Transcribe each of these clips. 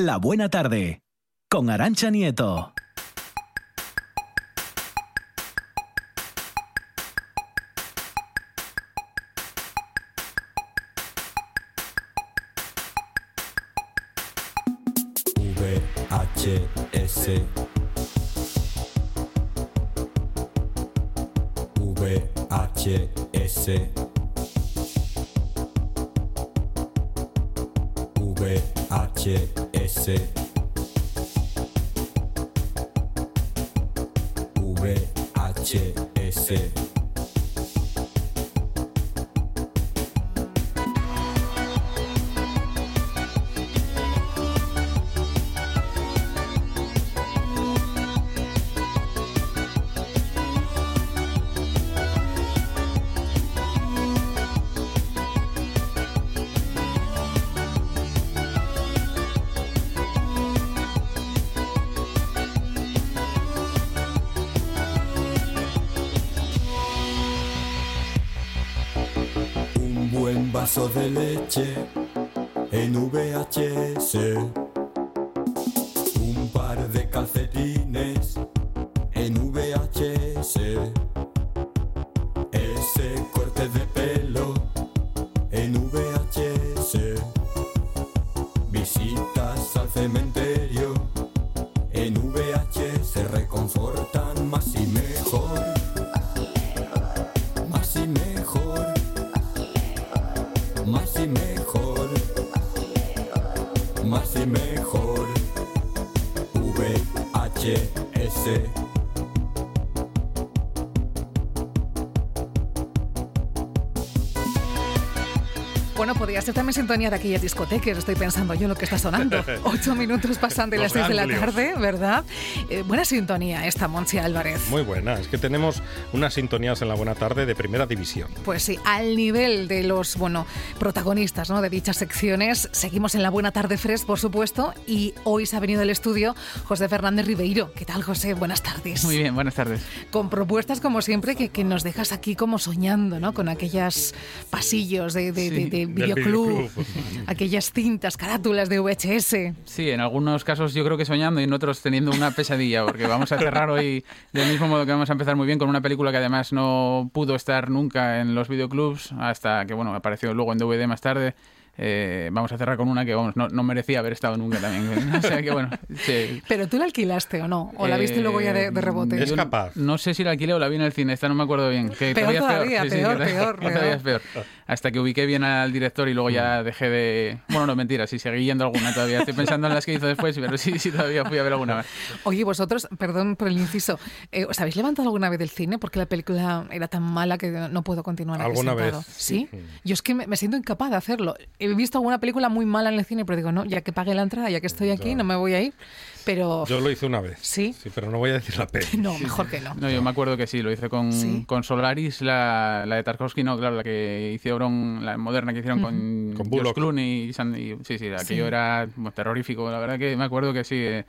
La Buena Tarde, con Arancha Nieto. VHS VHS VHS Más y mejor. Más y mejor. VHS. Podría ser también sintonía de aquellas discotecas, estoy pensando yo lo que está sonando. Ocho minutos pasan de las seis de la tarde, ¿verdad? Eh, buena sintonía esta, Monchi Álvarez. Muy buena, es que tenemos unas sintonías en la buena tarde de primera división. Pues sí, al nivel de los, bueno, protagonistas ¿no? de dichas secciones, seguimos en la Buena Tarde Fresh, por supuesto, y hoy se ha venido del estudio José Fernández Ribeiro. ¿Qué tal, José? Buenas tardes. Muy bien, buenas tardes. Con propuestas, como siempre, que, que nos dejas aquí como soñando, ¿no? Con aquellos pasillos de, de- de- de Del aquellas cintas, carátulas de VHS. Sí, en algunos casos yo creo que soñando y en otros teniendo una pesadilla, porque vamos a cerrar hoy del mismo modo que vamos a empezar muy bien con una película que además no pudo estar nunca en los videoclubs hasta que, bueno, apareció luego en DVD más tarde. Eh, vamos a cerrar con una que, vamos, no, no merecía haber estado nunca también. O sea que, bueno, sí. ¿Pero tú la alquilaste o no? ¿O la viste Eh, luego ya de, de rebote? Es capaz. No sé si la alquilé o la vi en el cine, esta no me acuerdo bien. Que Peor es todavía, Sí, sí, peor, peor, todavía peor. es peor. Hasta que ubiqué bien al director y luego ya dejé de... Bueno, no, mentira, sí, seguí yendo alguna todavía. Estoy pensando en las que hizo después, pero sí, sí, todavía fui a ver alguna más. Oye, vosotros, perdón por el inciso, eh, ¿os habéis levantado alguna vez del cine? Porque la película era tan mala que no puedo continuar ¿Alguna vez? ¿Sí? Sí. Yo es que me, me siento incapaz de hacerlo. He visto alguna película muy mala en el cine, pero digo, no, ya que pagué la entrada, ya que estoy aquí, no me voy a ir. Pero... Yo lo hice una vez. ¿Sí? Sí, pero no voy a decir la peli. No, mejor que no. No, yo me acuerdo que sí, lo hice con, ¿Sí? con Solaris, la, la de Tarkovsky, no, claro, la que hicieron, la moderna que hicieron con, Con George Bullock. Clooney y, San- y- sí, sí, aquello Sí. era bueno, terrorífico, la verdad que me acuerdo que sí. eh,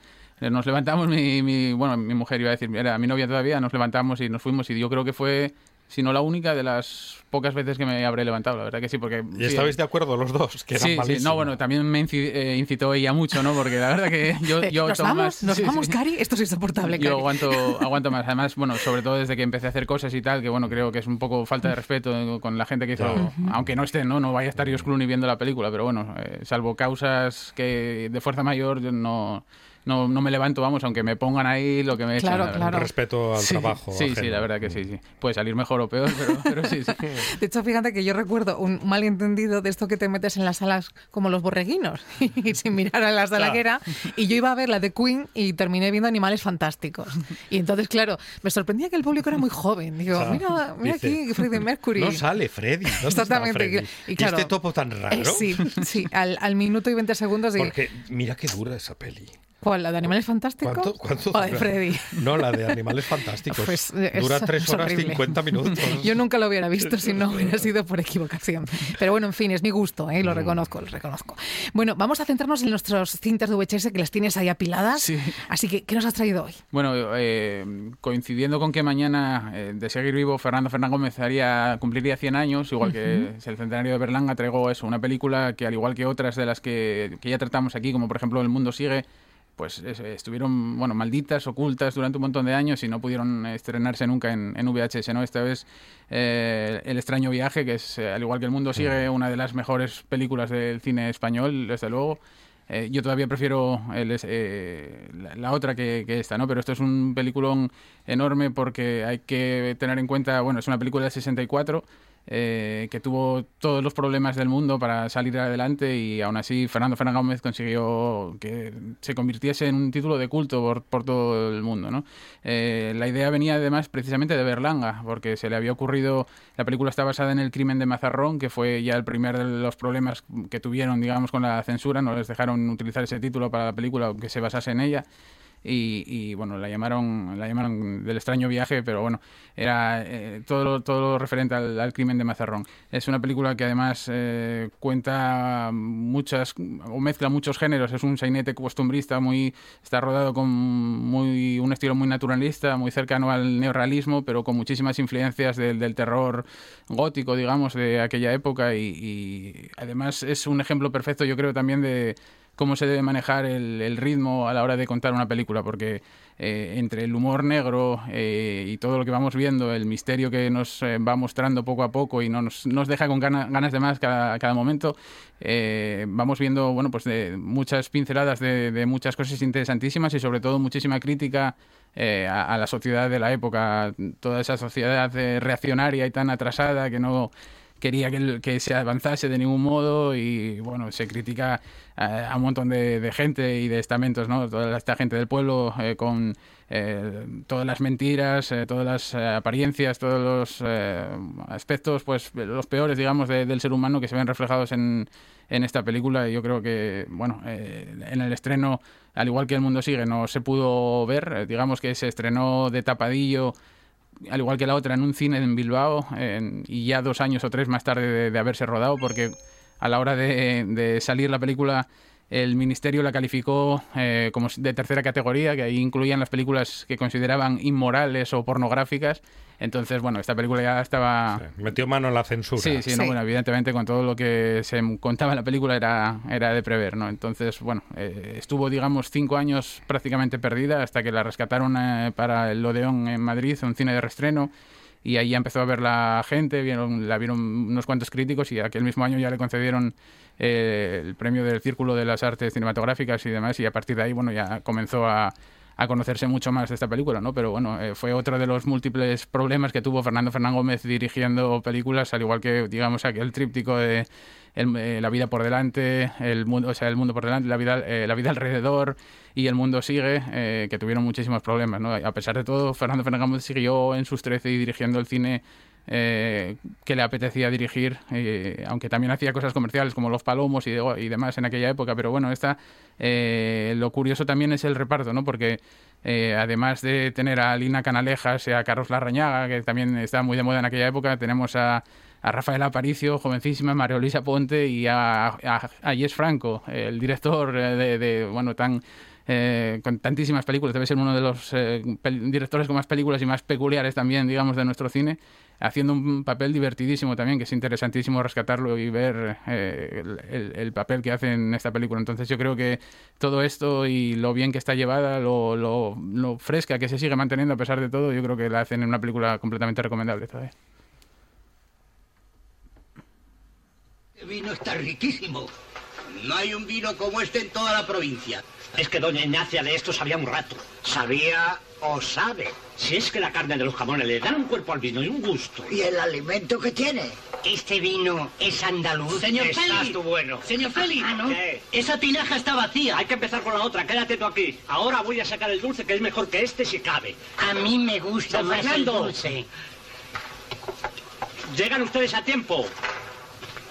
nos levantamos, mi, mi- bueno, mi mujer iba a decir, era mi novia todavía, nos levantamos y nos fuimos y yo creo que fue, si no la única, de las pocas veces que me habré levantado, la verdad que sí, porque... ¿Y sí, estabais de acuerdo los dos? Que eran Sí, sí, no, bueno, también me inci- eh, incitó ella mucho, ¿no? Porque la verdad que yo, Eh, yo ¿Nos tomo vamos? más- ¿Nos sí, vamos, sí. Cari? Esto es insoportable, Yo aguanto, aguanto más. Además, bueno, sobre todo desde que empecé a hacer cosas y tal, que bueno, creo que es un poco falta de respeto con la gente que hizo, Claro. aunque no esté, no, no vaya a estar George Clooney viendo la película, pero bueno, eh, salvo causas que de fuerza mayor, yo no, no, no me levanto, vamos, aunque me pongan ahí lo que me echan. Claro, la verdad. claro. Respeto al Sí, trabajo. Sí, sí, la verdad que sí, sí. Puede salir mejor o peor, pero, pero sí, sí. De hecho, fíjate que yo recuerdo un malentendido de esto que te metes en las salas como los borreguinos y sin mirar a la sala que era. Y yo iba a ver la de Queen y terminé viendo Animales Fantásticos. Y entonces, claro, me sorprendía que el público era muy joven. Digo, mira, mira Dice, aquí Freddie Mercury. No sale Freddy. ¿dónde está Exactamente, Freddy? y- y claro, este topo tan raro? Eh, sí, sí, al, al minuto y 20 segundos. Y, Porque mira qué dura esa peli. ¿Cuál? ¿La de Animales Fantásticos? ¿Cuánto, cuánto ¿O la de? Freddy? No, la de Animales Fantásticos. Pues, es- Dura 3 es horas horrible. 50 minutos. Yo nunca lo hubiera visto si no hubiera sido por equivocación. Pero bueno, en fin, es mi gusto, ¿eh? lo reconozco, lo reconozco. Bueno, vamos a centrarnos en nuestros cintas de VHS que las tienes ahí apiladas. Sí. Así que, ¿qué nos has traído hoy? Bueno, eh, coincidiendo con que mañana, eh, de seguir vivo, Fernando Fernán Gómez haría, cumpliría 100 años, igual que es el centenario de Berlanga, traigo eso, una película que al igual que otras de las que, que ya tratamos aquí, como por ejemplo El Mundo Sigue, pues es- estuvieron, bueno, malditas, ocultas durante un montón de años y no pudieron estrenarse nunca en, en VHS, ¿no? Esta vez eh, El extraño viaje, que es, eh, al igual que El Mundo Sigue, una de las mejores películas del cine español, desde luego. Eh, yo todavía prefiero el eh, la, la otra que, que esta, ¿no? Pero esto es un peliculón enorme porque hay que tener en cuenta, bueno, es una película de 64 eh, que tuvo todos los problemas del mundo para salir adelante y aún así Fernando Fernández Gómez consiguió que se convirtiese en un título de culto por, todo el mundo. Eh, la idea venía además precisamente de Berlanga, porque se le había ocurrido, la película está basada en el crimen de Mazarrón, que fue ya el primer de los problemas que tuvieron, digamos, con la censura, no les dejaron utilizar ese título para la película, aunque se basase en ella. Y, y, bueno, la llamaron, la llamaron del extraño viaje, pero bueno, era eh, todo, todo lo referente al, crimen de Mazarrón. Es una película que además eh, cuenta muchas, o mezcla muchos géneros, es un sainete costumbrista, muy, está rodado con muy, un estilo muy naturalista, muy cercano al neorrealismo, pero con muchísimas influencias del, del terror gótico, digamos, de aquella época y además es un ejemplo perfecto, yo creo, también de cómo se debe manejar el, el, ritmo a la hora de contar una película, porque eh, entre el humor negro eh, y todo lo que vamos viendo, el misterio que nos eh, va mostrando poco a poco y no nos, deja con gana, ganas de más cada, cada momento, eh, vamos viendo bueno, pues de muchas pinceladas de, de, muchas cosas interesantísimas y sobre todo muchísima crítica a, a, la sociedad de la época, toda esa sociedad reaccionaria y tan atrasada que no quería que, se avanzase de ningún modo y bueno, se critica a, un montón de, gente y de estamentos, ¿no? Toda esta gente del pueblo eh, con eh, todas las mentiras, eh, todas las apariencias, todos los eh, aspectos, pues los peores, digamos, de, del ser humano que se ven reflejados en, en esta película y yo creo que, bueno, eh, en el estreno, al igual que El Mundo Sigue, no se pudo ver, eh, digamos que se estrenó de tapadillo al igual que la otra, en un cine en Bilbao y ya dos años o tres más tarde de, haberse rodado, porque a la hora de, de, salir la película el ministerio la calificó eh, como de tercera categoría, que ahí incluían las películas que consideraban inmorales o pornográficas. Entonces, bueno, esta película ya estaba... Sí, metió mano en la censura. Sí, sí, Sí. No, bueno, evidentemente con todo lo que se contaba en la película era, era de prever, ¿no? Entonces, bueno, eh, estuvo, digamos, cinco años prácticamente perdida hasta que la rescataron eh, para el Odeón en Madrid, un cine de restreno, y ahí ya empezó a ver la gente, vieron, la vieron unos cuantos críticos y aquel mismo año ya le concedieron eh, el premio del Círculo de las Artes Cinematográficas y demás, y a partir de ahí, bueno, ya comenzó a a conocerse mucho más de esta película, ¿no? Pero bueno, eh, fue otro de los múltiples problemas que tuvo Fernando Fernán Gómez dirigiendo películas, al igual que, digamos, aquel tríptico de el, eh, La vida por delante, el mundo, o sea, el mundo por delante, la vida, eh, la vida alrededor y El mundo sigue, eh, que tuvieron muchísimos problemas, ¿no? A pesar de todo, Fernando Fernán Gómez siguió en sus 13 y dirigiendo el cine eh, que le apetecía dirigir, eh, aunque también hacía cosas comerciales como Los Palomos y, de, y demás en aquella época, pero bueno, esta, eh, lo curioso también es el reparto, ¿no? Porque eh, además de tener a Lina Canalejas y a Carlos Larrañaga, que también está muy de moda en aquella época, tenemos a, a Rafael Aparicio, jovencísima, María Luisa Ponte y a, a, a Franco, el director de, de bueno, tan eh, con tantísimas películas, debe ser uno de los eh, directores con más películas y más peculiares también, digamos, de nuestro cine, haciendo un papel divertidísimo también, que es interesantísimo rescatarlo y ver eh, el, el, papel que hace en esta película. Entonces yo creo que todo esto y lo bien que está llevada, lo, lo, lo fresca que se sigue manteniendo a pesar de todo, yo creo que la hacen en una película completamente recomendable todavía. El vino está riquísimo. No hay un vino como este en toda la provincia. Es que doña Ignacia de esto sabía un rato. ¿Sabía o sabe? Si es que la carne de los jamones le dan un cuerpo al vino y un gusto. ¿Y el alimento que tiene? ¿Este vino es andaluz? Señor Estás Félix. tú bueno. Señor Félix. Ah, ¿no? ¿Qué? Esa tinaja está vacía. Hay que empezar con la otra. Quédate tú aquí. Ahora voy a sacar el dulce que es mejor que este si cabe. A mí me gusta más el dulce. Llegan ustedes a tiempo.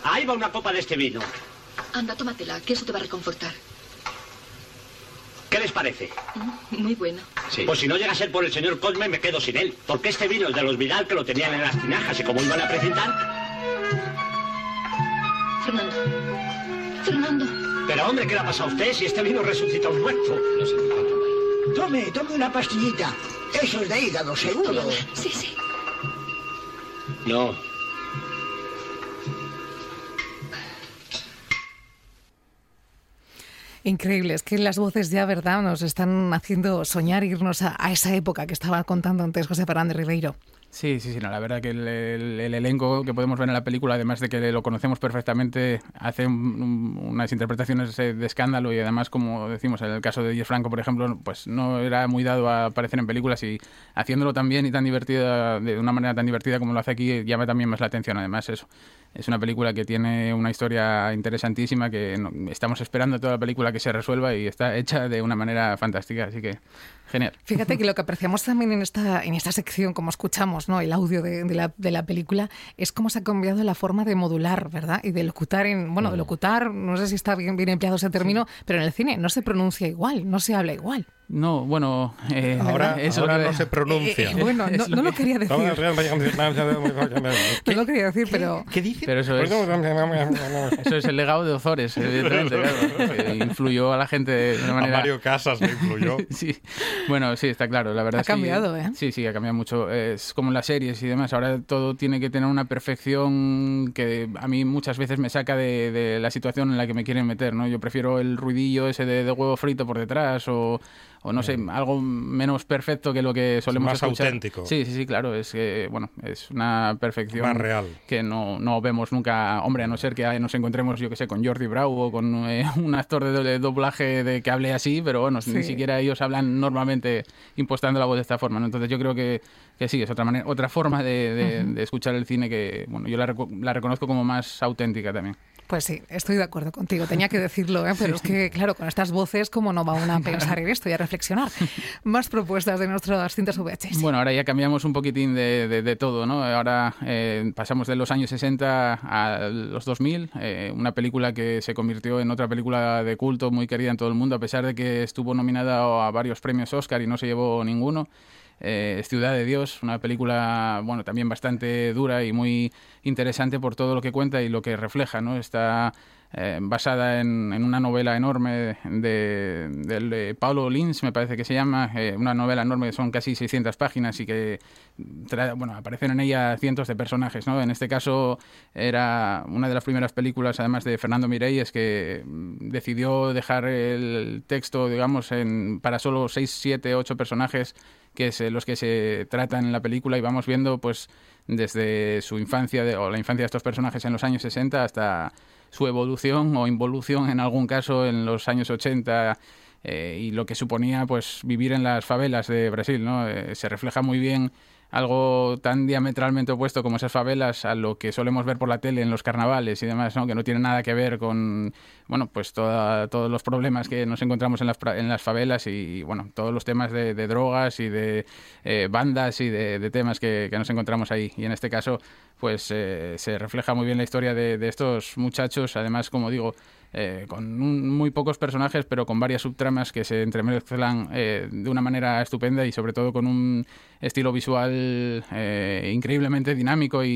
Ahí va una copa de este vino. Anda, tómatela, que eso te va a reconfortar. ¿Qué les parece? Muy bueno. Pues si no llega a ser por el señor Cosme, me quedo sin él. Porque este vino es de los Vidal que lo tenían en las tinajas y como iban a presentar. Fernando. Fernando. Pero hombre, ¿qué le ha pasado a usted si este vino resucita a un muerto? Tome, tome una pastillita. Eso es de hígado, seguro. Sí, sí. No. Increíble, es que las voces ya, ¿verdad?, nos están haciendo soñar irnos a, esa época que estaba contando antes José Fernández Ribeiro. Sí, sí, sí, no, la verdad que el, el- el elenco que podemos ver en la película, además de que lo conocemos perfectamente, hace un- un- unas interpretaciones eh, de escándalo y además, como decimos, en el caso de Diez Franco, por ejemplo, pues no era muy dado a aparecer en películas y haciéndolo tan bien y tan divertida, de una manera tan divertida como lo hace aquí, llama también más la atención, además eso. Es una película que tiene una historia interesantísima que no- estamos esperando toda la película que se resuelva y está hecha de una manera fantástica, así que genial. Fíjate que lo que apreciamos también en esta, en esta sección, como escuchamos, ¿no? El audio de, de la, de la película, es cómo se ha cambiado la forma de modular, ¿verdad? Y de locutar en, bueno, de Mm. locutar, no sé si está bien, bien empleado ese término, pero en el cine no se pronuncia igual, no se habla igual. No, bueno, eh, Ahora, eso ahora que- no se pronuncia. Eh, eh, bueno, no, lo no lo que- quería decir. No lo quería decir, pero ¿Qué dice? Pero eso es, eso es el legado de Ozores, evidentemente, claro, que influyó a la gente de una A manera... Mario Casas le influyó. Sí, bueno, sí, está claro, la verdad Ha cambiado, ¿eh? Sí, sí, ha cambiado mucho. Es como en las series y demás, ahora todo tiene que tener una perfección que a mí muchas veces me saca de, de la situación en la que me quieren meter, ¿no? Yo prefiero el ruidillo ese de, de huevo frito por detrás o, o no sé, algo menos perfecto que lo que solemos Más escuchar. auténtico. Sí, sí, sí, claro, es que, bueno, es una perfección Más real. que no, no vemos nunca, hombre, a no ser que nos encontremos, yo que sé, con Jordi Brau o con eh, un actor de, de doblaje de que hable así, pero bueno, Sí. ni siquiera ellos hablan normalmente impostando la voz de esta forma, ¿no? Entonces yo creo que, que sí, es otra manera, otra forma de, de- de escuchar el cine que, bueno, yo la, la reconozco como más auténtica también. Pues sí, estoy de acuerdo contigo. Tenía que decirlo, ¿eh? pero es que, claro, con estas voces, ¿cómo no va uno a pensar en esto y a reflexionar? Más propuestas de nuestras cintas VHS. Bueno, ahora ya cambiamos un poquitín de, de- de todo, ¿no? Ahora eh, pasamos de los años 60 a los 2000, eh, una película que se convirtió en otra película de culto muy querida en todo el mundo, a pesar de que estuvo nominada a varios premios Oscar y no se llevó ninguno. Eh, Ciudad de Dios, una película, bueno, también bastante dura y muy interesante por todo lo que cuenta y lo que refleja, ¿no? Está eh, basada en, en una novela enorme de, Paulo Lins, me parece que se llama, eh, una novela enorme son casi 600 páginas y que tra- bueno, aparecen en ella cientos de personajes. ¿no? En este caso era una de las primeras películas, además de Fernando Mireyes, que mm, decidió dejar el texto, digamos, en, para solo 6, 7, 8 personajes que es los que se tratan en la película y vamos viendo pues desde su infancia o la infancia de estos personajes en los años 60 hasta su evolución o involución en algún caso en los años 80 eh, y lo que suponía pues vivir en las favelas de Brasil no Eh, se refleja muy bien algo tan diametralmente opuesto como esas favelas a lo que solemos ver por la tele en los carnavales y demás, ¿no? que no tiene nada que ver con bueno pues toda- todos los problemas que nos encontramos en las, en las favelas y bueno todos los temas de, de drogas y de eh, bandas y de, de temas que, que nos encontramos ahí y en este caso pues eh, se refleja muy bien la historia de, de estos muchachos además como digo eh, con un- muy pocos personajes, pero con varias subtramas que se entremezclan eh, de una manera estupenda y sobre todo con un estilo visual eh, increíblemente dinámico y,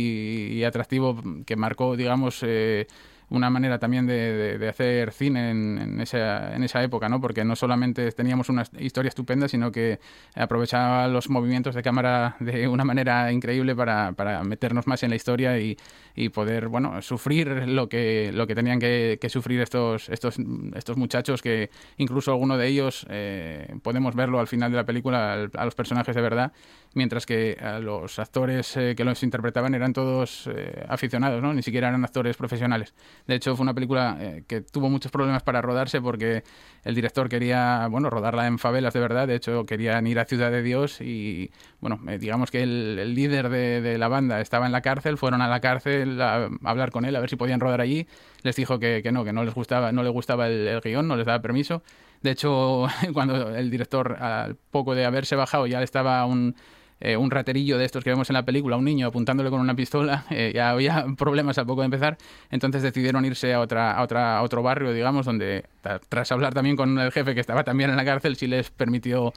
y atractivo que marcó, digamos, eh, una manera también de, de- hacer cine en, en esa, en esa época, ¿no? Porque no solamente teníamos una historia estupenda, sino que aprovechaba los movimientos de cámara de una manera increíble para, para meternos más en la historia y, y poder, bueno, sufrir lo que, lo que tenían que, que sufrir estos, estos, estos muchachos que incluso alguno de ellos eh, podemos verlo al final de la película, a los personajes de verdad, mientras que a los actores eh, que los interpretaban eran todos eh, aficionados, ¿no? Ni siquiera eran actores profesionales. De hecho, fue una película eh, que tuvo muchos problemas para rodarse porque el director quería, bueno, rodarla en favelas de verdad. De hecho, querían ir a Ciudad de Dios y, bueno, eh, digamos que el, líder de, la banda estaba en la cárcel, fueron a la cárcel a, hablar con él a ver si podían rodar allí. Les dijo que, no, que no les gustaba, no le gustaba el, el guion, no les daba permiso. De hecho, cuando el director, al poco de haberse bajado, ya estaba un eh, un raterillo de estos que vemos en la película, un niño apuntándole con una pistola, eh, ya había problemas a poco de empezar, entonces decidieron irse a, otra, a, otra, a otro barrio, digamos, donde tras hablar también con el jefe que estaba también en la cárcel, sí les permitió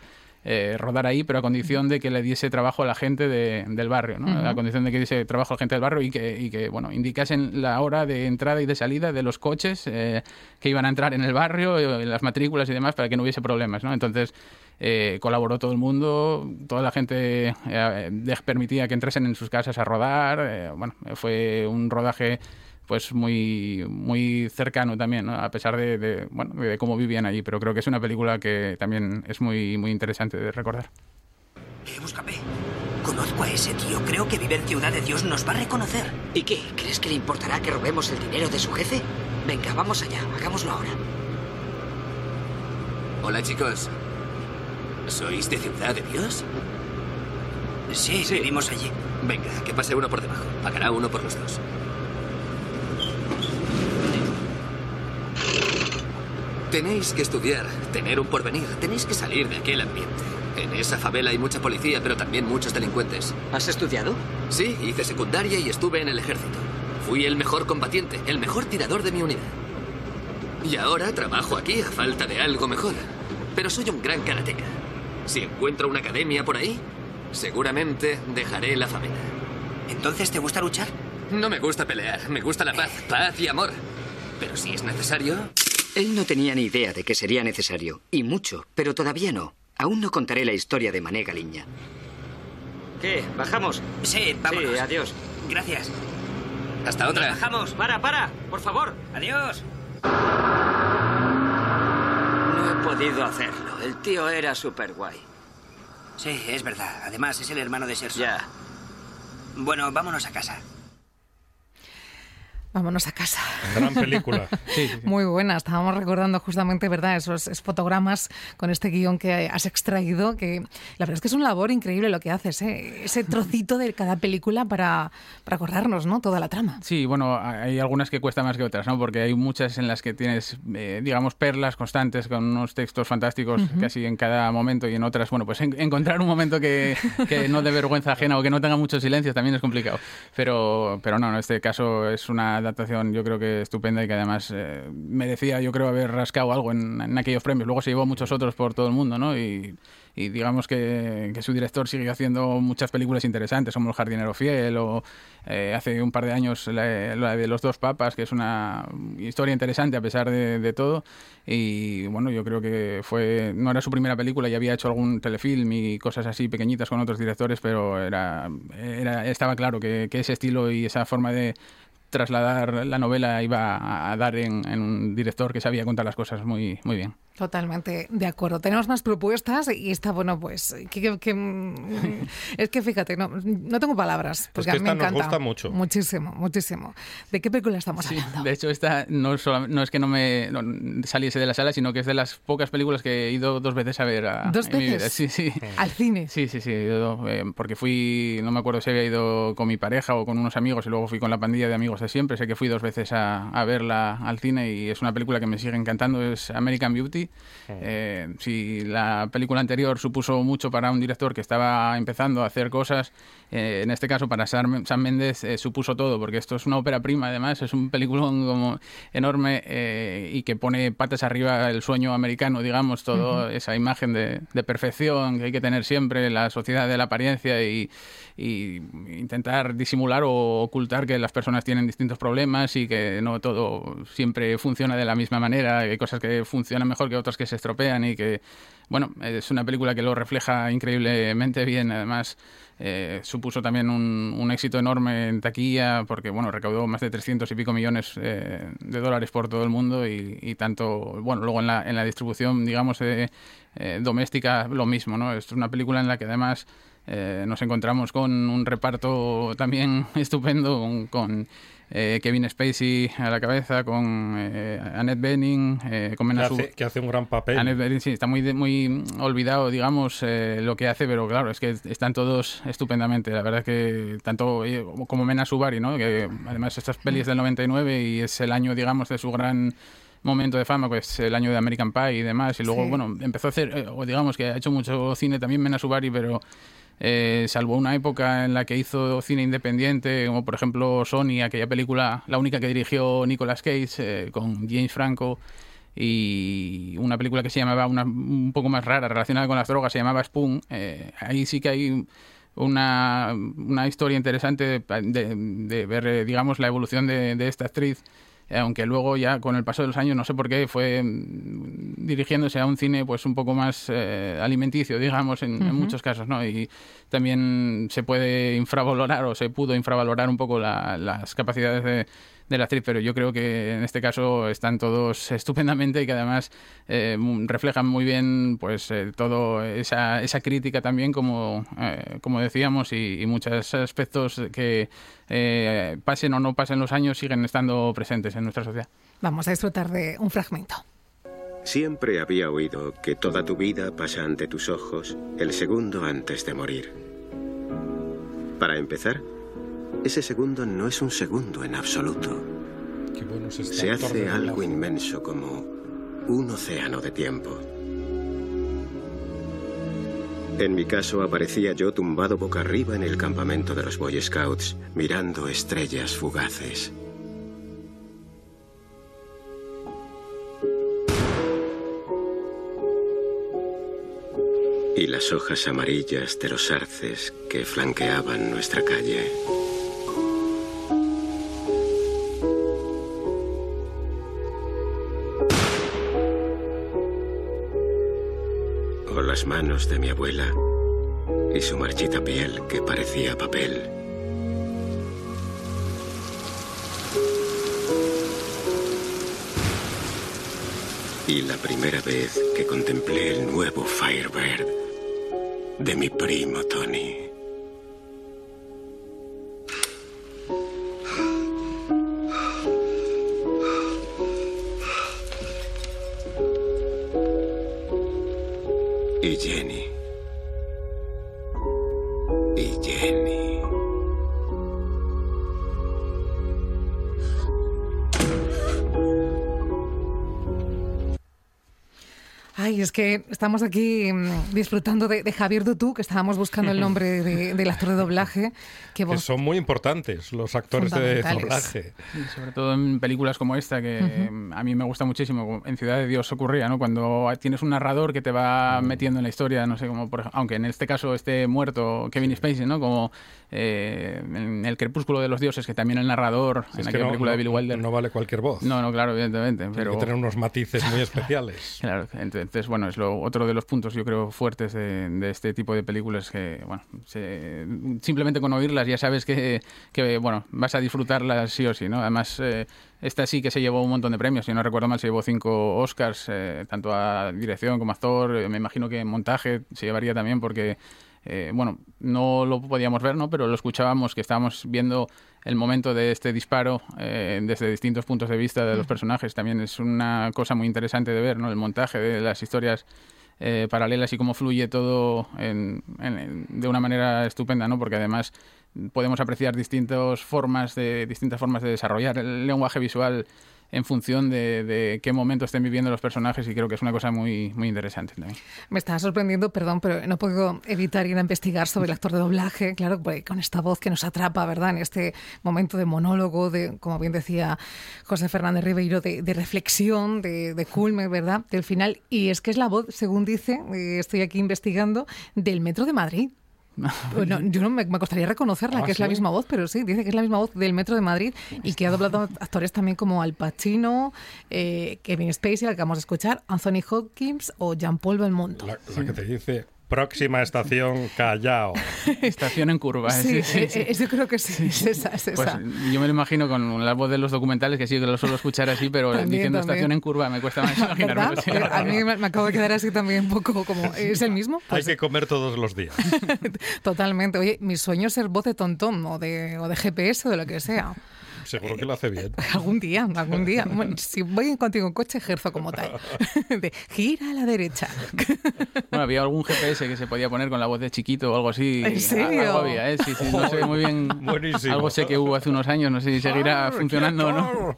eh, rodar ahí, pero a condición de que le diese trabajo a la gente de- del barrio, ¿no? A condición de que diese trabajo a la gente del barrio y que, y que bueno, indicasen la hora de entrada y de salida de los coches eh, que iban a entrar en el barrio, las matrículas y demás, para que no hubiese problemas. ¿no? Entonces eh, colaboró todo el mundo, toda la gente eh, les permitía que entrasen en sus casas a rodar. eh, bueno, fue un rodaje pues muy muy cercano también, ¿no? a pesar de, de, bueno, de cómo vivían allí. Pero creo que es una película que también es muy, muy interesante de recordar. Eh, búscame. Conozco a ese tío. Creo que vive en Ciudad de Dios nos va a reconocer. ¿Y qué? ¿Crees que le importará que robemos el dinero de su jefe? Venga, vamos allá, hagámoslo ahora. Hola chicos. ¿Sois de Ciudad de Dios? Sí, vivimos allí. Venga, que pase uno por debajo. Pagará uno por los dos. Tenéis que estudiar, tener un porvenir, tenéis que salir de aquel ambiente. En esa favela hay mucha policía, pero también muchos delincuentes. ¿Has estudiado? Sí, hice secundaria y estuve en el ejército. Fui el mejor combatiente, el mejor tirador de mi unidad. Y ahora trabajo aquí a falta de algo mejor. Pero soy un gran karateca. Si encuentro una academia por ahí, seguramente dejaré la favela. ¿Entonces te gusta luchar? No me gusta pelear, me gusta la paz, paz y amor. Pero si es necesario, Él no tenía ni idea de que sería necesario, y mucho, pero todavía no. Aún no contaré la historia de Mané Galiña. ¿Qué? ¿Bajamos? Sí, vámonos. Sí, adiós. Gracias. hasta otra. Bajamos. Para, para, por favor. Adiós. No he podido hacerlo. El tío era súper guay. Sí, es verdad. Además, es el hermano de Sergio. Ya. Bueno, vámonos a casa. Vámonos a casa. Gran película. Muy buena. Estábamos recordando justamente, ¿verdad?, esos, esos fotogramas con este guion que has extraído, que la verdad es que es una labor increíble lo que haces, ¿eh? Ese trocito de cada película para, para acordarnos, ¿no?, toda la trama. Sí, bueno, hay algunas que cuesta más que otras, ¿no? Porque hay muchas en las que tienes, eh, digamos, perlas constantes con unos textos fantásticos Ujú. casi en cada momento y en otras, bueno, pues en- encontrar un momento que, que no dé vergüenza ajena o que no tenga mucho silencio también es complicado. Pero, pero no, en este caso es una adaptación yo creo que estupenda y que además eh, merecía, yo creo, haber rascado algo en, en aquellos premios. Luego se llevó muchos otros por todo el mundo, ¿no? Y, y digamos que, que su director sigue haciendo muchas películas interesantes, como El jardinero fiel o eh, hace un par de años la, la de Los dos papas, que es una historia interesante a pesar de, de todo. Y bueno, yo creo que fue no era su primera película, ya había hecho algún telefilm y cosas así pequeñitas con otros directores, pero era, era estaba claro que, que ese estilo y esa forma de trasladar la novela iba a- dar en un director que sabía contar las cosas muy, muy bien. Totalmente de acuerdo. Tenemos más propuestas y está bueno, pues que, que- que, mm, es que fíjate, no, no tengo palabras porque que a mí me esta nos encanta gusta mucho. muchísimo, muchísimo. ¿De qué película estamos hablando? De hecho, esta no, sola- no es que no me no saliese de la sala, sino que es de las pocas películas que he ido dos veces a ver a, ¿Dos en mi vida. veces? Sí, sí. Al cine. Sí, sí, sí. eh, porque fui, no me acuerdo si había ido con mi pareja o con unos amigos y luego fui con la pandilla de amigos de siempre. Sé que fui dos veces a, a verla al cine y es una película que me sigue encantando. Es American Beauty. Eh, si la película anterior supuso mucho para un director que estaba empezando a hacer cosas, eh, en este caso para Sam, Sam Mendes eh, supuso todo, porque esto es una ópera prima, además, es un peliculón como enorme eh, y que pone patas arriba el sueño americano, digamos, toda esa imagen de, de perfección que hay que tener siempre, la sociedad de la apariencia y, y intentar disimular o ocultar que las personas tienen distintos problemas y que no todo siempre funciona de la misma manera, que hay cosas que funcionan mejor que otras que se estropean y que, bueno, es una película que lo refleja increíblemente bien, además eh, supuso también un, un éxito enorme en taquilla porque, bueno, recaudó más de 300 y pico millones eh, de dólares por todo el mundo y, y tanto, bueno, luego en la, en la distribución, digamos, eh, eh, doméstica lo mismo, ¿no? Es una película en la que además eh, nos encontramos con un reparto también estupendo, con, eh, Kevin Spacey a la cabeza, con eh, Annette Bening, eh, con Que hace, que hace un gran papel. Annette Bening, sí, está muy, de- muy olvidado, digamos, eh, lo que hace, pero claro, es que están todos estupendamente. La verdad es que tanto eh, como Mena Subari, ¿no? que además estas pelis del 99 y es el año, digamos, de su gran momento de fama, pues el año de American Pie y demás. Y luego, Sí. bueno, empezó a hacer, eh, o digamos que ha hecho mucho cine también Mena Subari, pero eh, salvo una época en la que hizo cine independiente, como por ejemplo Sony, aquella película, la única que dirigió Nicolas Cage eh, con James Franco, y una película que se llamaba una, un poco más rara relacionada con las drogas, se llamaba Spoon. Eh, ahí sí que hay una, una historia interesante de, ver, eh, digamos, la evolución de, de esta actriz aunque luego ya con el paso de los años, no sé por qué, fue mm, dirigiéndose a un cine pues un poco más eh, alimenticio, digamos, en, en, muchos casos, ¿no? Y también se puede infravalorar o se pudo infravalorar un poco la, las capacidades de, de la actriz, pero yo creo que en este caso están todos estupendamente y que además eh, reflejan muy bien pues eh, todo esa, esa crítica también como, eh, como decíamos y, y, muchos aspectos que eh, pasen o no pasen los años siguen estando presentes en nuestra sociedad. Vamos a disfrutar de un fragmento. Siempre había oído que toda tu vida pasa ante tus ojos el segundo antes de morir. Para empezar, ese segundo no es un segundo en absoluto. Se hace algo inmenso como un océano de tiempo. En mi caso aparecía yo tumbado boca arriba en el campamento de los Boy Scouts, mirando estrellas fugaces. Y las hojas amarillas de los arces que flanqueaban nuestra calle. Las manos de mi abuela y su marchita piel que parecía papel. Y la primera vez que contemplé el nuevo Firebird de mi primo Tony. Ay, es que estamos aquí mm, disfrutando de, de, Javier Dutú, que estábamos buscando el nombre de, del actor de doblaje. Que, vos... que, son muy importantes los actores de doblaje. Sí, sobre todo en películas como esta, que uh -huh. a mí me gusta muchísimo. En Ciudad de Dios ocurría, ¿no? Cuando tienes un narrador que te va metiendo en la historia, no sé, como por ejemplo, aunque en este caso esté muerto Kevin Spacey, ¿no? Como eh, en El Crepúsculo de los Dioses, que también el narrador, sí, en aquella no, película no, de Billy Wilder. No vale cualquier voz. No, no, claro, evidentemente. Tiene pero... que tener unos matices muy especiales. claro, entonces, bueno, es otro de los puntos, yo creo, fuertes de, este tipo de películas que, bueno, simplemente con oírlas ya sabes que, bueno, vas a disfrutarlas sí o sí, ¿no? Además, eh, esta sí que se llevó un montón de premios, si no recuerdo mal, se llevó cinco Oscars, eh, tanto a dirección como actor, eh, me imagino que montaje se llevaría también porque... Eh, bueno, no lo podíamos ver, ¿no? Pero lo escuchábamos, que estábamos viendo el momento de este disparo eh, desde distintos puntos de vista de los personajes. También es una cosa muy interesante de ver, ¿no? El montaje de las historias eh, paralelas y cómo fluye todo en, en, de una manera estupenda, ¿no? Porque además podemos apreciar distintas formas de distintas formas de desarrollar el lenguaje visual en función de, qué momento estén viviendo los personajes y creo que es una cosa muy, muy interesante también. Me está sorprendiendo, perdón, pero no puedo evitar ir a investigar sobre el actor de doblaje, claro, con esta voz que nos atrapa, ¿verdad? En este momento de monólogo, de, como bien decía José Fernández Ribeiro, de, de reflexión, de, de culme, ¿verdad? Del final. Y es que es la voz, según dice, eh, estoy aquí investigando, del Metro de Madrid. Bueno, yo no me, me costaría reconocerla, ah, que es ¿sí? la misma voz, pero sí, dice que es la misma voz del Metro de Madrid y que ha doblado actores también como Al Pacino, eh, Kevin Spacey, al que acabamos de escuchar, Anthony Hopkins o Jean-Paul Belmondo. La, la sí. que te dice, Próxima estación Callao. Estación en curva. Sí, sí, sí, sí. yo creo que sí, es esa, es pues esa. yo me lo imagino con la voz de los documentales, que sí, que lo suelo escuchar así, pero también, diciendo también. estación en curva me cuesta más imaginarme. A mí me, me, acabo de quedar así también un poco como, ¿es el mismo? Pues... Hay que comer todos los días. Totalmente. Oye, mi sueño es ser voz de tontón o de, o de GPS o de lo que sea. Seguro que lo hace bien. Algún día, algún día. Bueno, si voy contigo en coche, ejerzo como tal. De, gira a la derecha. Bueno, había algún GPS que se podía poner con la voz de chiquito o algo así. ¿En serio? Algo había, ¿eh? Sí, sí, no sé muy bien. Buenísimo. Algo sé que hubo hace unos años, no sé si seguirá funcionando o no.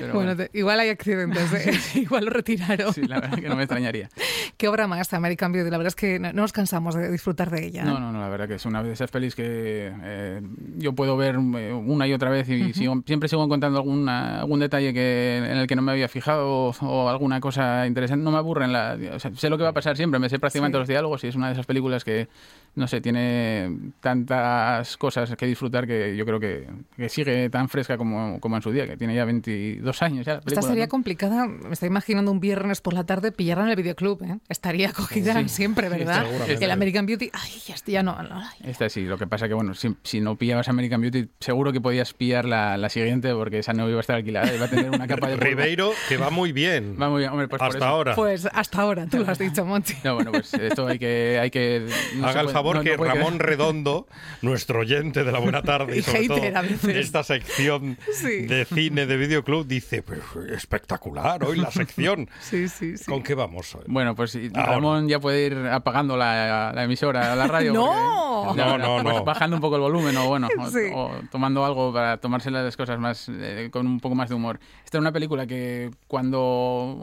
Pero bueno, bueno. igual hay accidentes, ¿eh? igual lo retiraron. Sí, la verdad que no me extrañaría. qué obra más American Beauty. La verdad es que no, no nos cansamos de disfrutar de ella. No, no, no, la verdad que es una de esas pelis que eh, yo puedo ver eh, una y otra vez y siempre sigo encontrando alguna, algún detalle que, en el que no me había fijado o, o alguna cosa interesante. No me aburren. La, o sea, sé lo que va a pasar siempre, me sé prácticamente Sí. los diálogos y es una de esas películas que, no sé, tiene tantas cosas que disfrutar que yo creo que, que sigue tan fresca como, como en su día, que tiene ya 22 años ya Esta sería ¿no? complicada, me estoy imaginando un viernes por la tarde pillarla en el videoclub, ¿eh? Estaría acogida Sí. siempre, Sí, ¿verdad? seguramente. el American Beauty, ay, ya, estoy- ya no, no, Esta sí, lo que pasa que, bueno, si, si no pillabas American Beauty, seguro que podías pillar la, la siguiente porque esa no iba a estar alquilada, iba a tener una capa de polvo. Ribeiro, que va muy bien. Va muy bien, hombre, pues por Hasta eso. ahora. Pues hasta ahora, tú lo has dicho, Monty. No, bueno, pues esto hay que... Hay que no Haga el favor no- no que Ramón quedar- Redondo, nuestro oyente de la buena tarde y, sobre todo de esta sección Sí. de cine de videoclub, dice, "Pues, espectacular hoy la sección. Sí, sí, sí. ¿Con qué vamos hoy? Bueno, pues Ahora. Ramón ya puede ir apagando la, la emisora, la radio. ¡No! porque- No, no, pues no. Bajando un poco el volumen o bueno, o, Sí. o tomando algo para tomarse las cosas más eh, con un poco más de humor. Esta es una película que cuando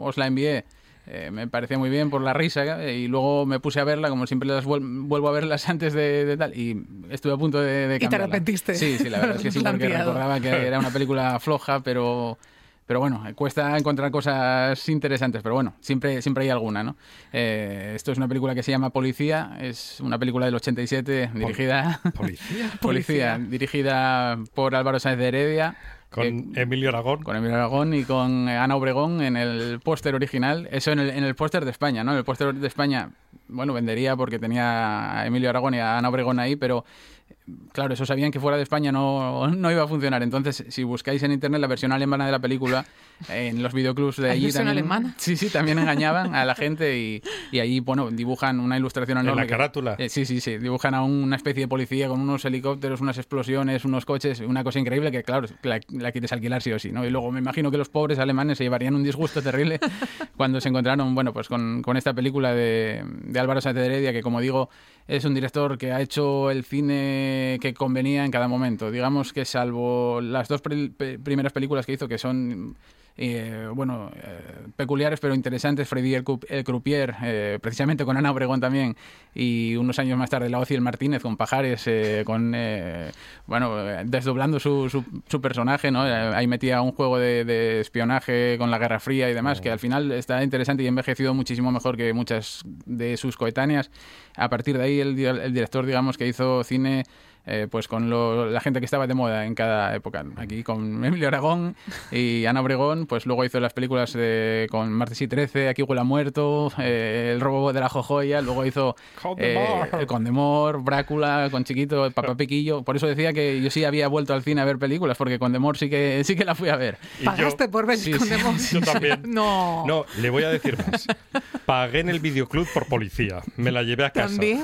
os la envié eh, me parecía muy bien por la risa eh, y luego me puse a verla, como siempre las vuel- vuelvo a verlas antes de, de tal, y estuve a punto de, de Y te arrepentiste. Sí, sí, la verdad es que sí, porque recordaba que era una película floja, pero... Pero bueno, cuesta encontrar cosas interesantes, pero bueno, siempre, siempre hay alguna, ¿no? Eh, esto es una película que se llama Policía, es una película del 87 dirigida... ¿Policía? Policía, dirigida por Álvaro Sáenz de Heredia. Con que- Emilio Aragón. con Emilio Aragón y con eh, Ana Obregón en el póster original. Eso en el, en el póster de España, ¿no? En el póster de España, bueno, vendería porque tenía a Emilio Aragón y a Ana Obregón ahí, pero claro, eso sabían que fuera de España no, no iba a funcionar. Entonces, si buscáis en internet la versión alemana de la película, en los videoclubs de ¿Hay allí versión también. alemana? Sí, sí, también engañaban a la gente y, y ahí, bueno, dibujan una ilustración En enorme. la que- carátula. eh, sí, sí, sí. Dibujan a una especie de policía con unos helicópteros, unas explosiones, unos coches, una cosa increíble que, claro, que la, la quieres alquilar sí o sí, ¿no? Y luego me imagino que los pobres alemanes se llevarían un disgusto terrible cuando se encontraron, bueno, pues con, con esta película de, de Álvaro Heredia, que como digo, es un director que ha hecho el cine que convenía en cada momento. Digamos que salvo las dos primeras películas que hizo, que son eh, bueno, eh, peculiares pero interesantes. Freddy el, el Croupier, eh, precisamente con Ana Obregón también, y unos años más tarde La y el Martínez con Pajares, eh, con eh, bueno, eh, desdoblando su, su, su personaje, ¿no? Eh, Ahí metía un juego de, de espionaje con la Guerra Fría y demás, que al final está interesante y envejecido muchísimo mejor que muchas de sus coetáneas. A partir de ahí, el, el director, digamos, que hizo cine eh, pues con lo- la gente que estaba de moda en cada época. Aquí con Emilio Aragón y Ana Obregón, pues luego hizo las películas de- con Martes y 13, Aquí huele muerto, eh, El robo de la jojoya, luego hizo Condemor. eh, el Condemor, Brácula, con Chiquito, el Papá Piquillo. Por eso decía que yo sí había vuelto al cine a ver películas, porque Condemor sí que, sí que la fui a ver. Y yo- ¿Pagaste por ver Sí, con sí? Yo también. No. No, le voy a decir más. Pagué en el videoclub por policía. Me la llevé a casa. ¿También?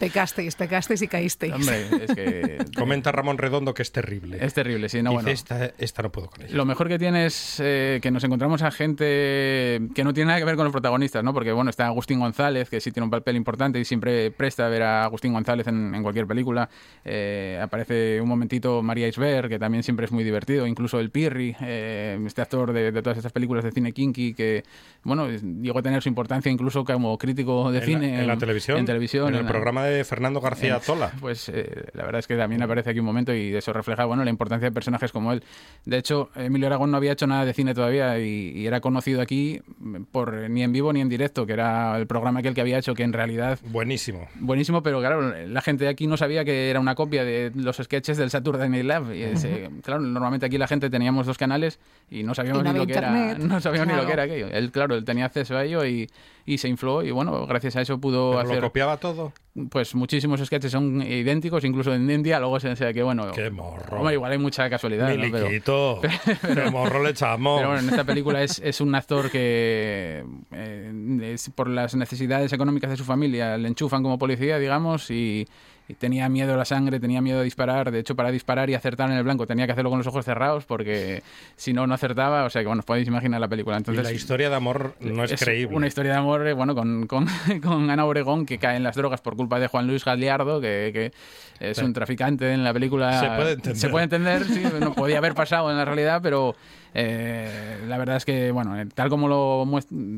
Pecasteis, pecasteis y caísteis. Hombre, es que... Comenta Ramón Redondo que es terrible. Es terrible, sí, no, Dice, bueno. esta, esta no puedo con ella. Lo mejor que tiene es eh, que nos encontramos a gente que no tiene nada que ver con los protagonistas, ¿no? Porque, bueno, está Agustín González, que sí tiene un papel importante y siempre presta a ver a Agustín González en, en cualquier película. Eh, aparece un momentito María Isber, que también siempre es muy divertido. Incluso el Pirri, eh, este actor de, de todas estas películas de cine kinky, que, bueno, llegó a tener su importancia incluso como crítico de En cine. la, en la televisión. En televisión. En el la- programa de Fernando García eh, Tola. Pues eh, la verdad es que también aparece aquí un momento y eso refleja bueno la importancia de personajes como él. De hecho, Emilio Aragón no había hecho nada de cine todavía y, y era conocido aquí por ni en vivo ni en directo, que era el programa aquel que había hecho que en realidad Buenísimo. buenísimo, pero claro, la gente de aquí no sabía que era una copia de los sketches del Saturday Night Live. Y ese- claro, normalmente aquí la gente teníamos dos canales y no sabíamos Y no ni lo que era, internet, no sabíamos ni lo que era aquello. Él, claro, él tenía acceso a ello y, y se infló y bueno, gracias a eso pudo Pero lo hacer copiaba todo. pues muchísimos sketches son idénticos, incluso en, en diálogos, o sea que bueno... Qué morro. Hombre, igual hay mucha casualidad, ¿no? Pero- Miliquito. Qué morro le echamos. pero bueno, en esta película es, es un actor que, eh, es por las necesidades económicas de su familia, le enchufan como policía, digamos, y, y tenía miedo a la sangre, tenía miedo a disparar. De hecho, para disparar y acertar en el blanco tenía que hacerlo con los ojos cerrados, porque si no, no acertaba. O sea que, bueno, os podéis imaginar la película. Y Entonces, la historia de amor no es, creíble. Una historia de amor, eh, bueno, con, con, con Ana Obregón, que cae en las drogas por culpa de Juan Luis Galiardo, que, que es un traficante en la película. Se puede entender. Se puede entender, sí, no podía haber pasado en la realidad, pero Eh, la verdad es que, bueno, eh, tal como lo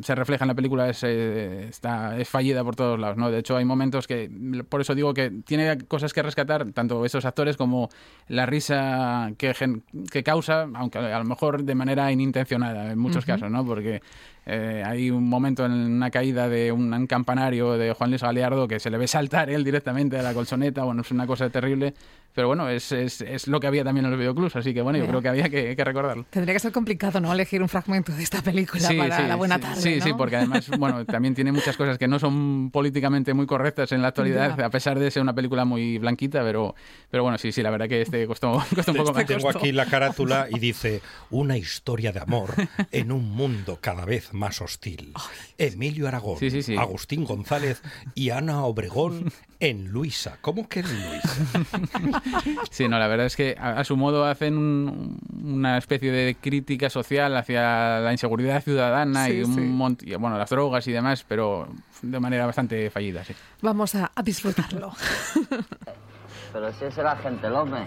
se refleja en la película, es, eh, está, es fallida por todos lados, ¿no? De hecho, hay momentos que, por eso digo que tiene cosas que rescatar, tanto esos actores como la risa que, gen- que causa, aunque a lo mejor de manera inintencionada en muchos casos, ¿no? Porque eh, hay un momento en una caída de un, un campanario de Juan Luis Galeardo que se le ve saltar él directamente a la colchoneta, bueno, es una cosa terrible, pero bueno, es, es, es lo que había también en los videoclubs, así que bueno, yo creo que había que, que recordarlo. Tendría que ser complicado, ¿no? Elegir un fragmento de esta película para la buena sí, tarde. Sí, ¿no? sí, porque además, bueno, también tiene muchas cosas que no son políticamente muy correctas en la actualidad, Ya. a pesar de ser una película muy blanquita, pero, pero bueno, sí, sí, la verdad que este costó, costó un poco más. Tengo aquí la carátula y dice una historia de amor en un mundo cada vez más hostil. Emilio Aragón, Agustín González y Ana Obregón en Luisa. ¿Cómo que en Luisa? Sí, no, la verdad es que a, a su modo hacen un- una especie de crítica social hacia la inseguridad ciudadana Sí, y un sí. mont- y, bueno, las drogas y demás, pero de manera bastante fallida, sí. Vamos a, a disfrutarlo. Pero si es el agente López.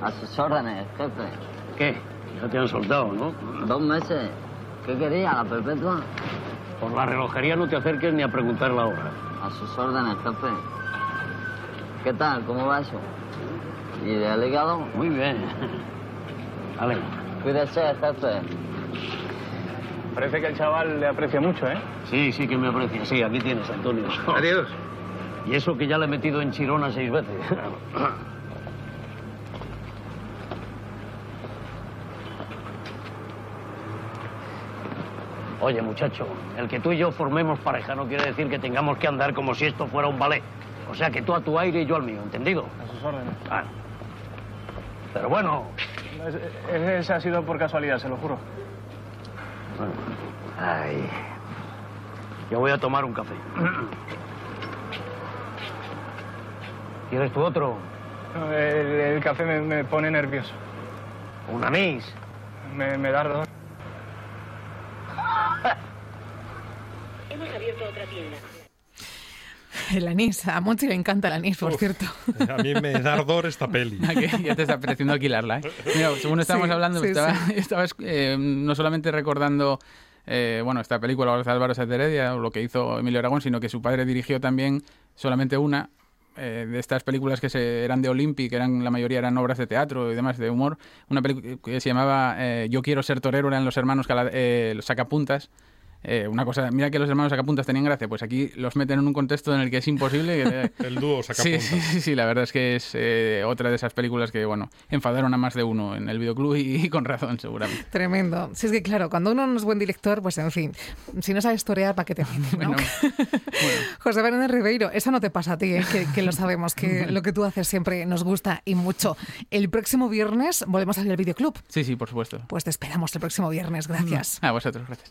A sus órdenes, jefe. ¿Qué? Ya te han soltado, ¿no? Dos meses. ¿Qué quería, la perpetua? Por la relojería no te acerques ni a preguntar la hora. A sus órdenes, jefe. ¿Qué tal? ¿Cómo va eso? ¿Y el hígado? Muy bien. Vale. Cuídese, jefe. Parece que el chaval le aprecia mucho, ¿eh? Sí, sí que me aprecia. Sí, aquí tienes, Antonio. Adiós. Y eso que ya le he metido en Chirona seis veces. Oye, muchacho, el que tú y yo formemos pareja no quiere decir que tengamos que andar como si esto fuera un ballet. O sea, que tú a tu aire y yo al mío, ¿entendido? A sus órdenes. Ah. Pero bueno, Ese, ese ha sido por casualidad, se lo juro. Ay. Yo voy a tomar un café. ¿Quieres tu otro? No, El, el café me, me pone nervioso. ¿Un anís? Me, me da ardor. Hemos abierto otra tienda. El anís. A Monchi le encanta el anís, por cierto. A mí me da ardor esta peli. Ya te está apeteciendo alquilarla. ¿eh? Mira, según estábamos Sí, hablando, sí, estaba, sí. estaba, eh, no solamente recordando eh, bueno, esta película de Álvaro Heredia, o lo que hizo Emilio Aragón, sino que su padre dirigió también solamente una eh, de estas películas que se, eran de Olympic, que eran la mayoría eran obras de teatro y demás, de humor. Una película que se llamaba eh, Yo quiero ser torero, eran los hermanos Cala- eh, los sacapuntas. Eh, una cosa, mira que los hermanos sacapuntas tenían gracia, pues aquí los meten en un contexto en el que es imposible. que- El dúo Sí, sacapuntas. sí, sí, sí, la verdad es que es eh, otra de esas películas que, bueno, enfadaron a más de uno en el videoclub y, con razón, seguramente. Tremendo. Si es que, claro, cuando uno no es buen director, pues en fin, si no sabes torear, ¿para qué te metes, no? José Fernández Ribeiro, eso no te pasa a ti, ¿eh? que, que lo sabemos, que lo que tú haces siempre nos gusta y mucho. El próximo viernes volvemos a ir al videoclub. Sí, sí, por supuesto. Pues te esperamos el próximo viernes. Gracias. A vosotros, gracias.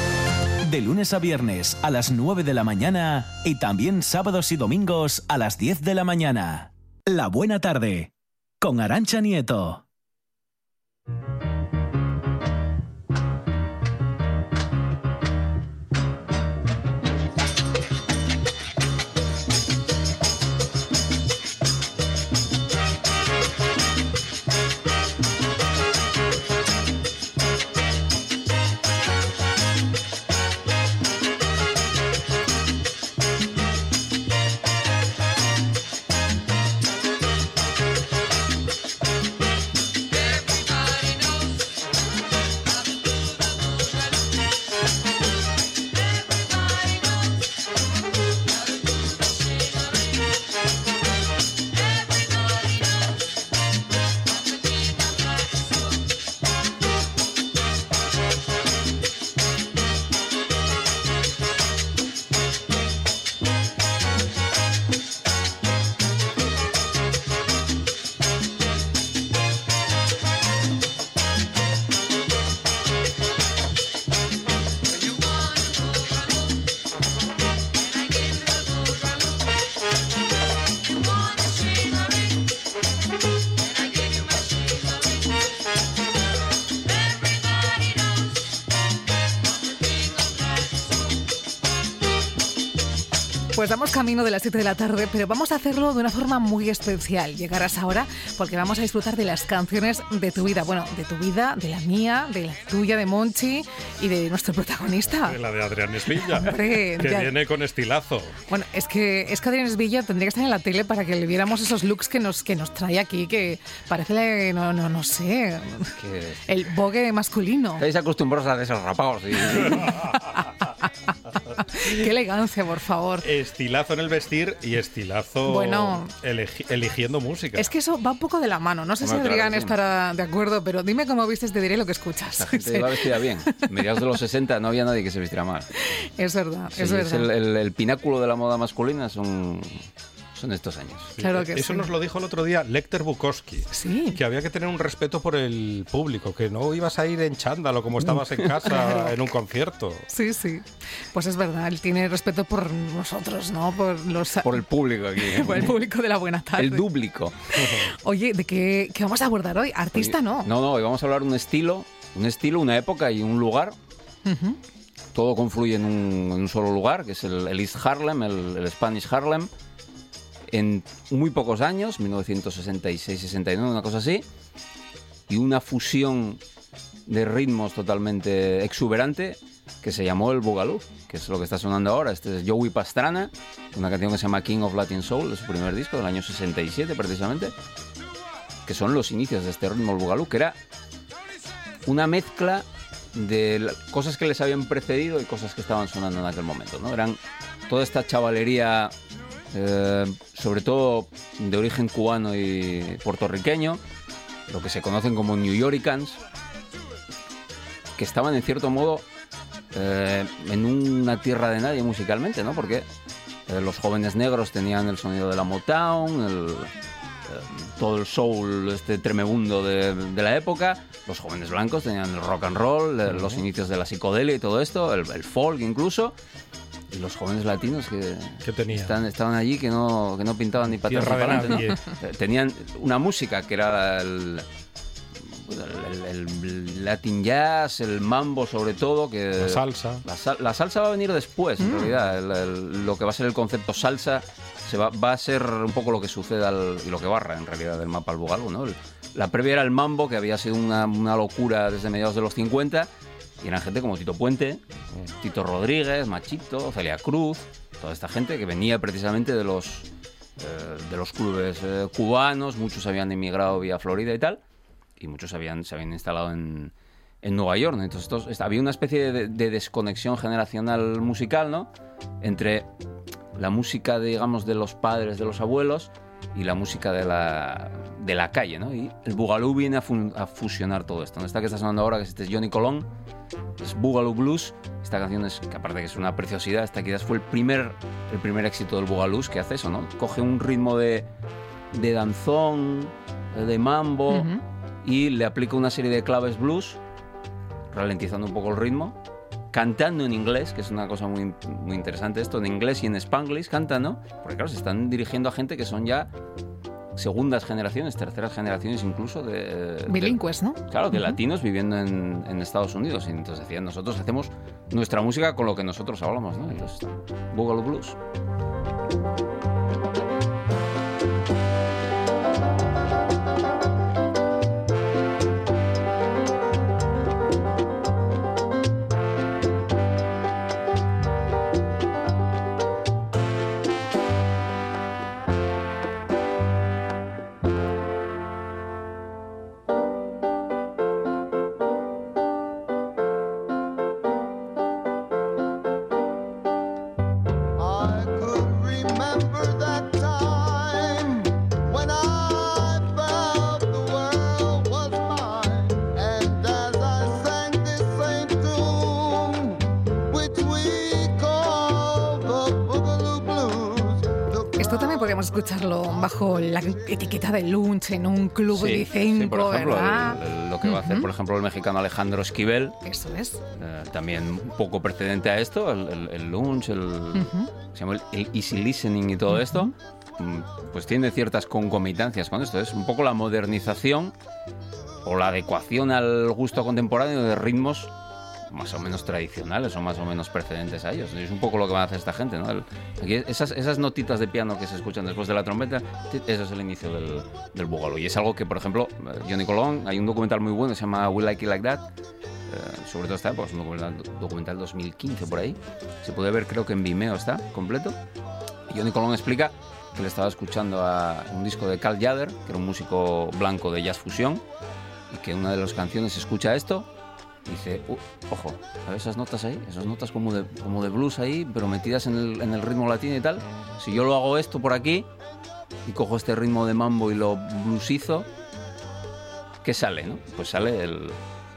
De lunes a viernes a las 9 de la mañana y también sábados y domingos a las 10 de la mañana. La buena tarde. Con Arancha Nieto. Pues damos camino de las 7 de la tarde, pero vamos a hacerlo de una forma muy especial. Llegarás ahora porque vamos a disfrutar de las canciones de tu vida. Bueno, de tu vida, de la mía, de la tuya, de Monchi y de nuestro protagonista. De la de Adrián Esvilla, Hombre, que ya- viene con estilazo. Bueno, es que, es que Adrián Esvilla tendría que estar en la tele para que le viéramos esos looks que nos, que nos trae aquí, que parece, no, no, no sé, el bogue masculino. Estáis acostumbrados a desarrapados. Y... Qué elegancia, por favor. Estilazo en el vestir y estilazo Bueno. eligiendo música. Es que eso va un poco de la mano. No sé si claro Adrián sí. estará de acuerdo, pero dime cómo vistes, te diré lo que escuchas. La gente Sí, iba vestida bien. Mediados de los 60 no había nadie que se vistiera mal. es verdad, Sí, es es verdad. el, el- el pináculo de la moda masculina son, son estos años. Claro que Eso sí. nos lo dijo el otro día Lecter Bukowski. Sí. Que había que tener un respeto por el público, que no ibas a ir en chándalo como estabas en casa Claro. en un concierto. Sí, sí. Pues es verdad, él tiene respeto por nosotros, ¿no? Por los Por el público aquí. ¿eh? por el público de la buena tarde. El dúblico. Oye, ¿de qué, qué vamos a abordar hoy? Artista no. No, no, hoy vamos a hablar de un estilo, un estilo, una época y un lugar. Ujú. Todo confluye en un, en un solo lugar, que es el, el East Harlem, el, el Spanish Harlem. En muy pocos años, 1966-69, una cosa así. Y una fusión de ritmos totalmente exuberante que se llamó el Boogaloo, que es lo que está sonando ahora. Este es Joey Pastrana, una canción que se llama King of Latin Soul, de su primer disco, del año 67 precisamente, que son los inicios de este ritmo, el Boogaloo, que era una mezcla de cosas que les habían precedido y cosas que estaban sonando en aquel momento. ¿no? Eran toda esta chavalería, eh, sobre todo de origen cubano y puertorriqueño, lo que se conocen como New Yorkans, que estaban en cierto modo eh, en una tierra de nadie musicalmente, ¿no? Porque eh, los jóvenes negros tenían el sonido de la Motown, el, todo el soul este tremebundo de, de la época. Los jóvenes blancos tenían el rock and roll, los inicios de la psicodelia y todo esto, el, el folk incluso. Y los jóvenes latinos que, están- estaban allí que no, que no pintaban ni de para adelante, ¿no? Eh, Tenían una música que era el, el- el- el Latin jazz, el mambo sobre todo, que La salsa. La, la salsa va a venir después, en Mm. realidad. El- el- lo que va a ser el concepto salsa se va, va a ser un poco lo que sucede al- y lo que barra en realidad del mapa al bugalú, ¿no? El- la previa era el mambo, que había sido una, una locura desde mediados de los 50, y eran gente como Tito Puente, Tito Rodríguez, Machito, Celia Cruz, toda esta gente que venía precisamente de los, eh, de los clubes eh, cubanos, muchos habían emigrado vía Florida y tal, y muchos habían, se habían instalado en, en Nueva York. ¿no? Entonces estos- esta- había una especie de, de desconexión generacional musical, ¿no? Entre la música, digamos, de los padres, de los abuelos, y la música de la, de la calle, ¿no? Y el Boogaloo viene a, a fusionar todo esto. ¿no? Esta que está sonando ahora, que este es Johnny Colón, es Boogaloo Blues. Esta canción es, que aparte que es una preciosidad, esta quizás fue el primer, el primer éxito del Boogaloo que hace eso, ¿no? Coge un ritmo de, de danzón, de mambo, Ujú. y le aplica una serie de claves blues, ralentizando un poco el ritmo, cantando en inglés, que es una cosa muy, muy interesante esto, en inglés y en spanglish cantan, ¿no? Porque claro, se están dirigiendo a gente que son ya segundas generaciones, terceras generaciones incluso de... de- Bilingües, ¿no? Claro, de Ujú. latinos viviendo en, en Estados Unidos. Y entonces decían, nosotros hacemos nuestra música con lo que nosotros hablamos, ¿no? Entonces, Boogaloo Blues. Bajo la etiqueta de lunch en un club Sí, de sí, cinco, por ejemplo, ¿verdad? el- el- lo que va a hacer, por ejemplo, el mexicano Alejandro Esquivel. Eso es. eh, también un poco precedente a esto, el, el- lunch, el, Ujú. se llama el, easy listening y todo esto, mm, pues tiene ciertas concomitancias con esto. Es un poco la modernización o la adecuación al gusto contemporáneo de ritmos más o menos tradicionales o más o menos precedentes a ellos. Es un poco lo que va a hacer esta gente, ¿no? Esas, esas notitas de piano que se escuchan después de la trompeta, eso es el inicio del, del boogaloo. Y es algo que, por ejemplo, eh, Johnny Colón, hay un documental muy bueno que se llama We Like It Like That, eh, sobre todo esta época, es un documental, documental 2015 por ahí. Se puede ver, creo que en Vimeo está completo. Johnny Colón explica que le estaba escuchando a un disco de Carl Jader, que era un músico blanco de jazz fusión, y que una de las canciones escucha esto dice, "Uh, ojo, ¿sabes esas notas ahí? Esas notas como de, como de blues ahí, pero metidas en el, en el ritmo latino y tal. Si yo lo hago esto por aquí y cojo este ritmo de mambo y lo bluesizo, ¿qué sale? No? Pues sale el,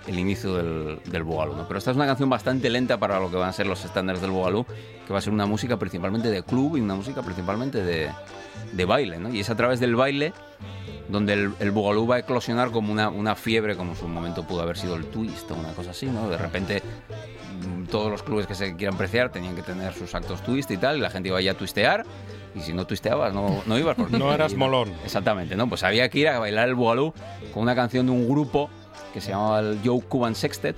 el inicio del, del Boogaloo. ¿no? Pero esta es una canción bastante lenta para lo que van a ser los estándares del Boogaloo, que va a ser una música principalmente de club y una música principalmente de, de baile. ¿no? Y es a través del baile donde el, el Boogaloo va a eclosionar como una, una fiebre, como en su momento pudo haber sido el twist o una cosa así. ¿no? De repente mm, todos los clubes que se quieran preciar tenían que tener sus actos twist y tal, y la gente iba ya a twistear. Y si no twisteabas, no, no ibas. Porque No eras molón. Exactamente, ¿no? Pues había que ir a bailar el Boogaloo con una canción de un grupo que se llamaba el Joe Cuban Sextet,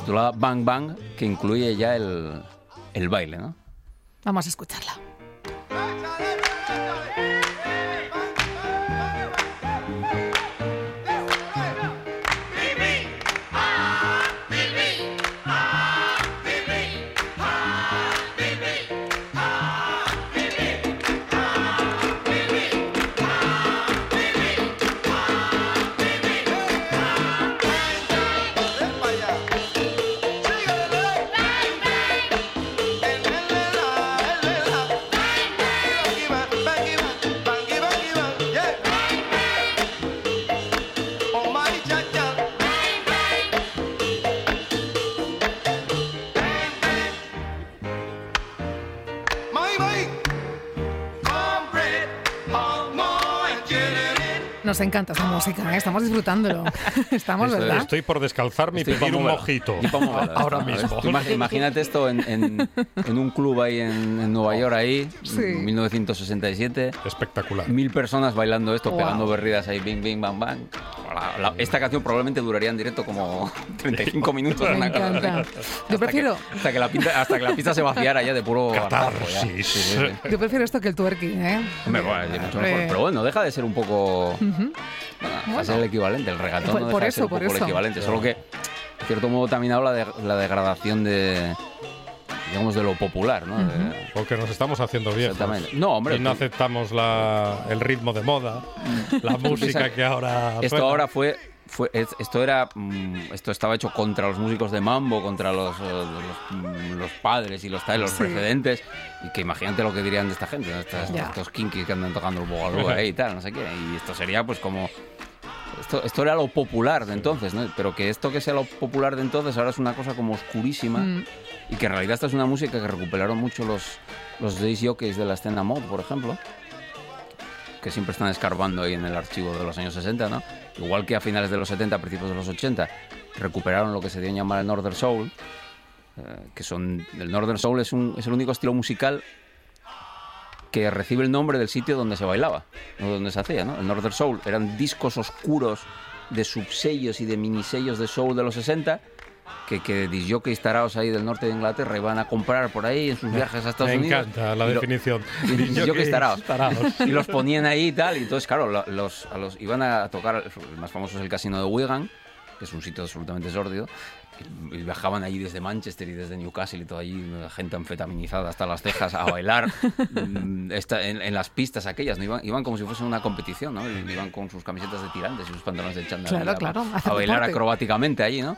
titulada Bang Bang, que incluye ya el, el baile, ¿no? Vamos a escucharla. Nos encanta esta música, ¿eh? estamos disfrutándolo. Estamos, Estoy- ¿verdad? Estoy por descalzarme y Estoy pedir pa' un mojito. Ahora mismo. Imagínate esto en, en- en un club ahí en, en Nueva York, ahí, Sí. en 1967. Espectacular. Mil personas bailando esto, Wow. pegando berridas ahí, bing, bing, bang, bang. La- la- esta canción probablemente duraría en directo como 35 minutos. Me una encanta. Yo prefiero, que- hasta, que la pista, hasta que la pista se vaciara ya de puro ya. Sí, sí, sí. yo prefiero esto que el twerking, ¿eh? Es mucho mejor. Pero bueno, deja de ser un poco. Va a ser el equivalente. El regatón Por- no por deja de eso, ser un por poco el eso. equivalente. Solo que, en cierto modo, también habla de la degradación de. Digamos, de lo popular, ¿no? Porque nos estamos haciendo viejos. Exactamente. No, hombre, Y no tú- aceptamos la, el ritmo de moda, la música que ahora. Esto suena. ahora fue. fue es- esto era mm, esto estaba hecho contra los músicos de mambo contra los, los, los padres y los tal los Sí. precedentes y que imagínate lo que dirían de esta gente ¿no? Estos kinkis que andan tocando el bogalú ahí y tal no sé qué y esto sería pues como esto, esto era lo popular de entonces ¿no? pero que esto que sea lo popular de entonces ahora es una cosa como oscurísima Mm. Y que en realidad esta es una música que recuperaron mucho los los jockeys de la escena mod por ejemplo que siempre están escarbando ahí en el archivo de los años 60, ¿no? Igual que a finales de los 70, principios de los 80, recuperaron lo que se dio en llamar el Northern Soul, eh, que son... El Northern Soul es, un, es el único estilo musical que recibe el nombre del sitio donde se bailaba, no donde se hacía, ¿no? El Northern Soul eran discos oscuros de subsellos y de minisellos de soul de los 60 que, que disjockeys taraos ahí del norte de Inglaterra iban a comprar por ahí en sus viajes a Estados Me Unidos. encanta la Y lo- definición. y disjockeys taraos. taraos. Y los ponían ahí y tal, y entonces, claro, lo- los, a los, iban a tocar, el más famoso es el casino de Wigan, que es un sitio absolutamente sórdido, y, y viajaban allí desde Manchester y desde Newcastle y todo allí, gente anfetaminizada hasta las cejas a bailar mm, esta- en, en las pistas aquellas, ¿no? iban, iban como si fuese una competición, ¿no? Y Iban con sus camisetas de tirantes y sus pantalones de chándal Claro, a- claro, a, hacer bailar deporte. acrobáticamente allí, ¿no?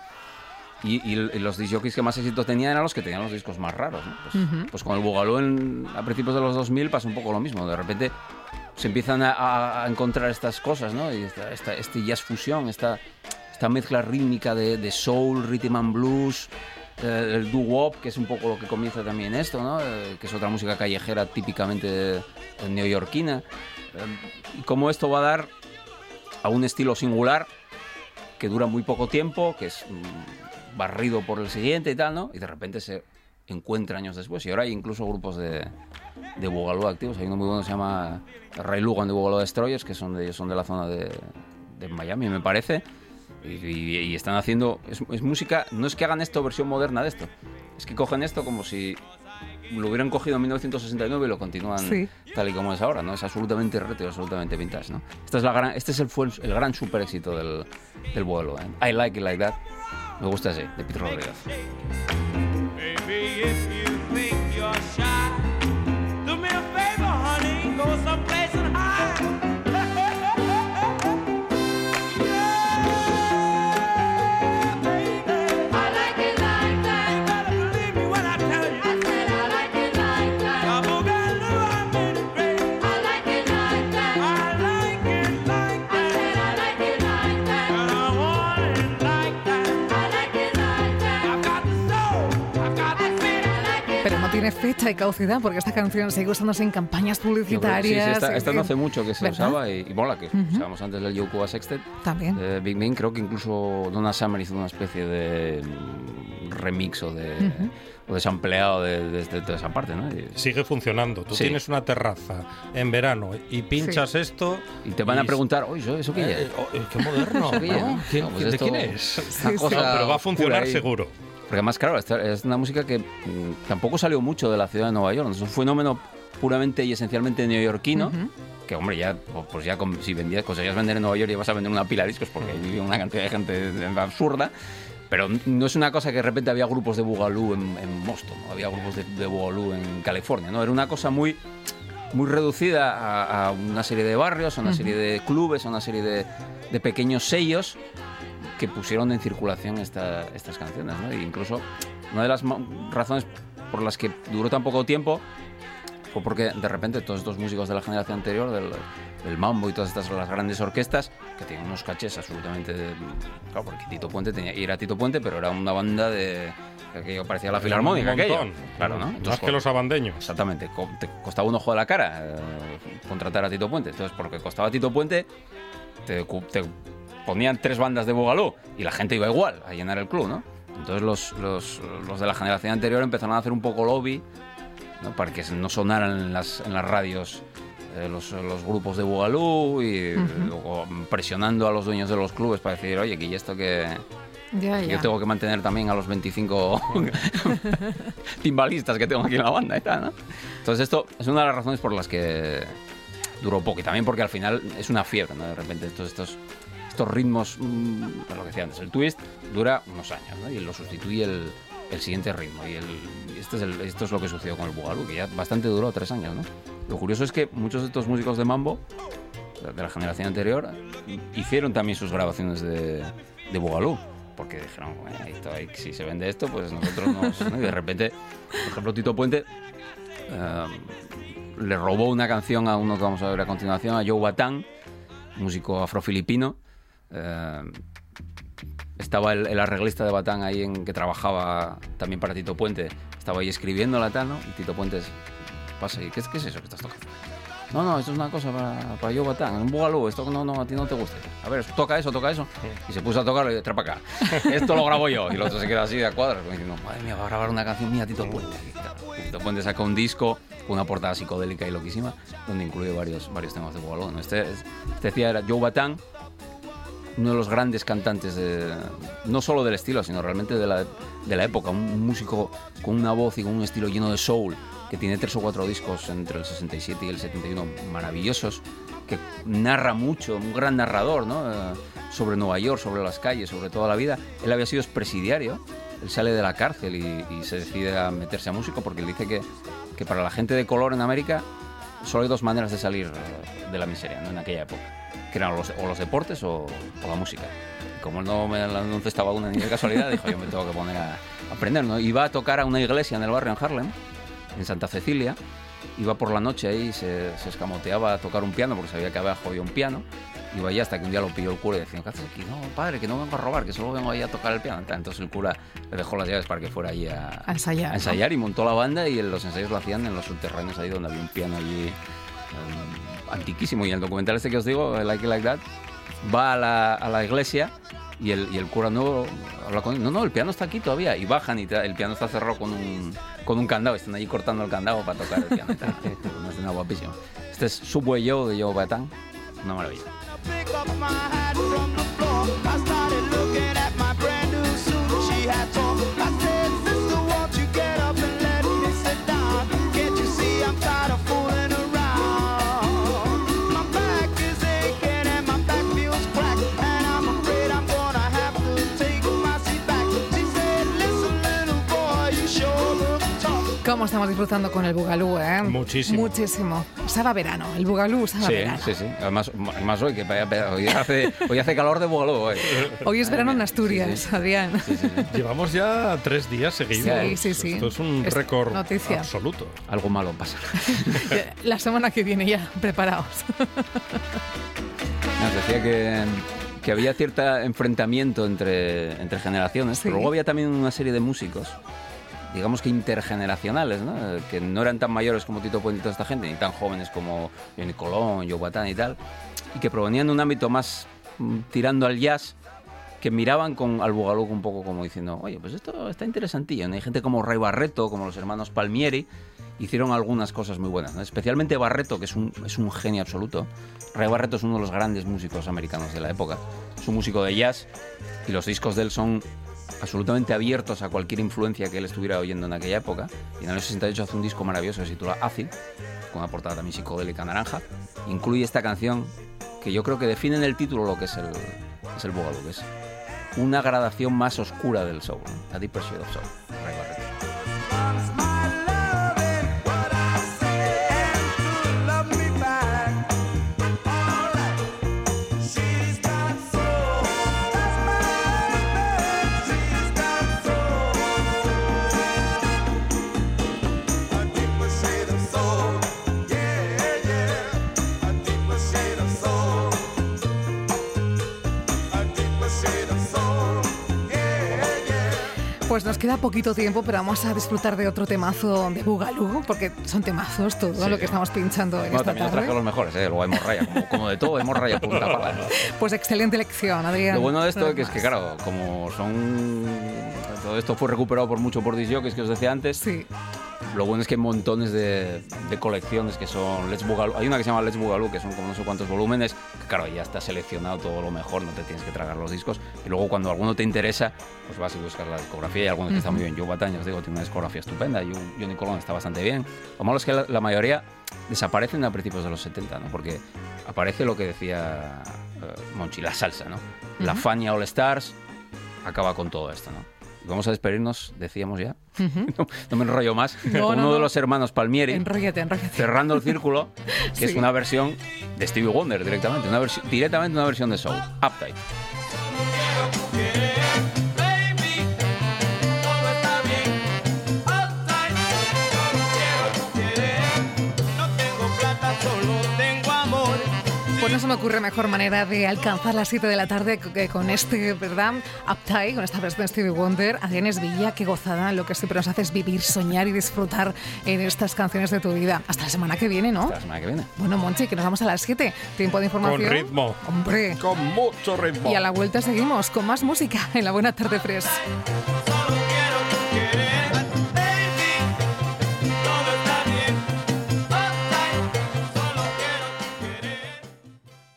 Y, y- y los disjockeys que más éxito tenían eran los que tenían los discos más raros. ¿no? Pues, Ujú. pues con el Boogaloo en- a principios de los 2000 pasa un poco lo mismo. De repente se empiezan a, a- a encontrar estas cosas, ¿no? Y esta, esta- este jazz fusión, esta, esta mezcla rítmica de, de soul, rhythm and blues, eh, el doo-wop, que es un poco lo que comienza también esto, ¿no? Eh, que es otra música callejera típicamente eh, neoyorquina. Eh, y cómo esto va a dar a un estilo singular que dura muy poco tiempo, que es mm, barrido por el siguiente y tal, ¿no? Y de repente se encuentra años después. Y ahora hay incluso grupos de, de Boogaloo activos. Hay uno muy bueno que se llama Ray Lugan de Boogaloo Destroyers, que son de, son de la zona de, de Miami, me parece. Y, y- y están haciendo. Es, es música. No es que hagan esto versión moderna de esto. Es que cogen esto como si lo hubieran cogido en 1969 y lo continúan Sí. tal y como es ahora, ¿no? Es absolutamente retro, absolutamente vintage, ¿no? Esta es la gran, este es el, fue el, el gran super éxito del, del vuelo, ¿eh? I Like It Like That. Me gusta así, de Peter Rodríguez. Y caducidad porque esta canción sigue usándose en campañas que sí, sí, publicitarias. esta, esta no hace mucho que se ¿verdad? usaba y, y mola, que Ujú. usábamos antes del Yokoa Sextet. También. Eh, Big Bang, creo que incluso Donna Summer hizo una especie de mm, remix o de, Ujú. o de sampleado de, de- de toda esa parte, ¿no? Y- Sigue funcionando. Tú Sí. tienes una terraza en verano y pinchas Sí. esto. Y te van a preguntar, oye, ¿eso, eso qué Eh, es? oh, eh, qué moderno. ¿no? ¿Quién- No, pues ¿De esto- quién es? Sí, cosa sí. Pero va a funcionar seguro. Porque además, claro, es una música que mm, tampoco salió mucho de la ciudad de Nueva York. Es un fenómeno puramente y esencialmente neoyorquino. Ujú. Que, hombre, ya, pues ya si vendías, conseguías vender en Nueva York y vas a vender una pila de discos porque vivía una cantidad de gente absurda. Pero no es una cosa que de repente había grupos de Boogaloo en, en Boston, o había grupos de, de Boogaloo en California, ¿no? Era una cosa muy, muy reducida a, a una serie de barrios, a una Ujú. serie de clubes, a una serie de, de pequeños sellos que pusieron en circulación esta- estas canciones, ¿no? E incluso una de las razones por las que duró tan poco tiempo fue porque de repente todos estos músicos de la generación anterior, del, del mambo y todas estas las grandes orquestas, que tienen unos cachés absolutamente... Claro, porque Tito Puente tenía, y era Tito Puente, pero era una banda de... que parecía la filarmónica, aquello. Claro, ¿no? Más que los abandeños. Exactamente. co- Te costaba un ojo de la cara eh, contratar a Tito Puente. Entonces, porque costaba Tito Puente, te, te ponían tres bandas de Bogaló y la gente iba igual a llenar el club, ¿no? Entonces los, los, los de la generación anterior empezaron a hacer un poco lobby ¿no? para que no sonaran en las, en las radios eh, los, los grupos de Bugalú y Ujú. luego presionando a los dueños de los clubes para decir, oye, que esto que... Ya, ya. Yo tengo que mantener también a los 25 timbalistas que tengo aquí en la banda y tal, ¿no? Entonces esto es una de las razones por las que duró poco y también porque al final es una fiebre, ¿no? De repente estos, estos, estos ritmos, mm, lo que decía antes, el twist dura unos años, ¿no? Y lo sustituye el, el siguiente ritmo y, el, este es el- esto es lo que sucedió con el Bugalú, que ya bastante duró, tres años, ¿no? Lo curioso es que muchos de estos músicos de mambo de la generación anterior hicieron también sus grabaciones de, de Bugalú. Porque dijeron, "Bueno, esto si se vende esto, pues nosotros nos... ¿no? Y de repente, por ejemplo, Tito Puente eh, le robó una canción a uno que vamos a ver a continuación, a Joe Batán, músico afrofilipino. Eh, estaba el, el arreglista de Batán ahí en que trabajaba también para Tito Puente. Estaba ahí escribiéndola tal, ¿no? Y Tito Puente pasa y ¿qué, es- qué es eso que estás tocando? No, no, esto es una cosa para, para Joe Batán, un bugalú, esto no, no, a ti no te gusta. A ver, toca eso, toca eso. Y se puso a tocarlo y trapa acá. Esto lo grabo yo. Y el otro se queda así de a cuadros, diciendo, madre mía, va a grabar una canción mía Tito Puente. Y Tito Puente saca un disco con una portada psicodélica y loquísima, donde incluye varios, varios temas de bugalú. ¿no? Este, este decía era Joe Batán, uno de los grandes cantantes, no solo del estilo, sino realmente de la, de la época. Un músico con una voz y con un estilo lleno de soul, que tiene tres o cuatro discos entre el 67 y el 71 maravillosos, que narra mucho, un gran narrador, ¿no? Eh, sobre Nueva York, sobre las calles, sobre toda la vida. Él había sido expresidiario, él sale de la cárcel y, y se decide a meterse a músico porque él dice que, que para la gente de color en América solo hay dos maneras de salir eh, de la miseria ¿no? en aquella época, que eran los, o los deportes o, o la música. Como él no me no estaba una ni de casualidad, dijo yo me tengo que poner a aprender. ¿no? Iba a tocar a una iglesia en el barrio en Harlem, en Santa Cecilia, iba por la noche ahí, se, se escamoteaba a tocar un piano porque sabía que abajo había un piano. Iba allí hasta que un día lo pilló el cura y decía, ¿qué haces aquí? No, padre, que no vengo a robar, que solo vengo ahí a tocar el piano. Entonces el cura le dejó las llaves para que fuera allí a, A ensayar, a ¿no? ensayar y montó la banda y los ensayos lo hacían en los subterráneos ahí donde había un piano allí eh, antiquísimo. Y el documental este que os digo, el Like It Like That, va a la, a la iglesia y el, y el cura no habla con él. No, no, el piano está aquí todavía. Y bajan y el piano está cerrado con un, con un candado. Están allí cortando el candado para tocar el piano. y tal. Una escena guapísima. Este es Subway Joe de Joe Batán. Una maravilla. Cómo estamos disfrutando con el Bugalú, ¿eh? Muchísimo. Muchísimo. Sabe a verano, el Bugalú sabe a Sí, verano. sí, sí. Además, además hoy, que hoy hace, hoy hace calor de bugalú. Hoy, Hoy es verano en Asturias, Adrián. Llevamos ya tres días seguidos. Sí, sí, sí. Esto es un Es récord noticia. absoluto. Algo malo pasa. La semana que viene ya, preparaos. Nos decía que, que había cierto enfrentamiento entre, entre generaciones, pero luego había también una serie de músicos, digamos que intergeneracionales, ¿no? Que no eran tan mayores como Tito Puente y toda esta gente, ni tan jóvenes como Johnny Colón, Joe Batán y tal, y que provenían de un ámbito más mm, tirando al jazz, que miraban con, al Bugalú un poco como diciendo, oye, pues esto está interesantillo. ¿no? Hay gente como Ray Barreto, como los hermanos Palmieri, hicieron algunas cosas muy buenas. ¿no? Especialmente Barreto, que es un, es un genio absoluto. Ray Barreto es uno de los grandes músicos americanos de la época. Es un músico de jazz y los discos de él son absolutamente abiertos a cualquier influencia que él estuviera oyendo en aquella época. Y en el año 68 hace un disco maravilloso que se titula Acid, con una portada también psicodélica naranja. Incluye esta canción que yo creo que define en el título lo que es el, es el que es una gradación más oscura del soul, ¿no? a deeper shade of soul. Pues nos queda poquito tiempo, pero vamos a disfrutar de otro temazo de Bugalú, porque son temazos todo Sí. lo que estamos pinchando en Bueno, esta también tarde. los mejores, ¿eh? luego hemos raya, como, como de todo, hemos raya punta pala. Pues excelente lección, Adrián. Lo bueno de esto es que, es que, claro, como son. Todo esto fue recuperado por mucho por disc jockeys que os decía antes. Lo bueno es que hay montones de, de colecciones que son Let's Boogaloo. Hay una que se llama Let's Boogaloo, que son como no sé cuántos volúmenes. Que claro, ya está seleccionado todo lo mejor, no te tienes que tragar los discos. Y luego cuando alguno te interesa, pues vas y buscas la discografía. Y algunos que están muy bien. Joe Bataña, os digo, tiene una discografía estupenda. Y Johnny Colón está bastante bien. Lo malo es que la, la mayoría desaparecen a principios de los 70, ¿no? Porque aparece lo que decía eh, Monchi, la salsa, ¿no? La Ujú. Fania All Stars acaba con todo esto, ¿no? Vamos a despedirnos, decíamos ya, Ujú. no, no me enrollo más, No, con no, uno de los hermanos Palmieri, Enróllate, enróllate. cerrando el círculo, que es Sí. una versión de Stevie Wonder directamente, una directamente una versión de Soul, Uptight. No se me ocurre mejor manera de alcanzar las 7 de la tarde que con este, ¿verdad? Uptight, con esta versión de Stevie Wonder. Adrián Esvilla, qué gozada. Lo que siempre nos hace es vivir, soñar y disfrutar en estas canciones de tu vida. Hasta la semana que viene, ¿no? Hasta la semana que viene. Bueno, Monchi, que nos vamos a las 7. Tiempo de información. Con ritmo. Hombre. Con mucho ritmo. Y a la vuelta seguimos con más música en la Buena Tarde Press.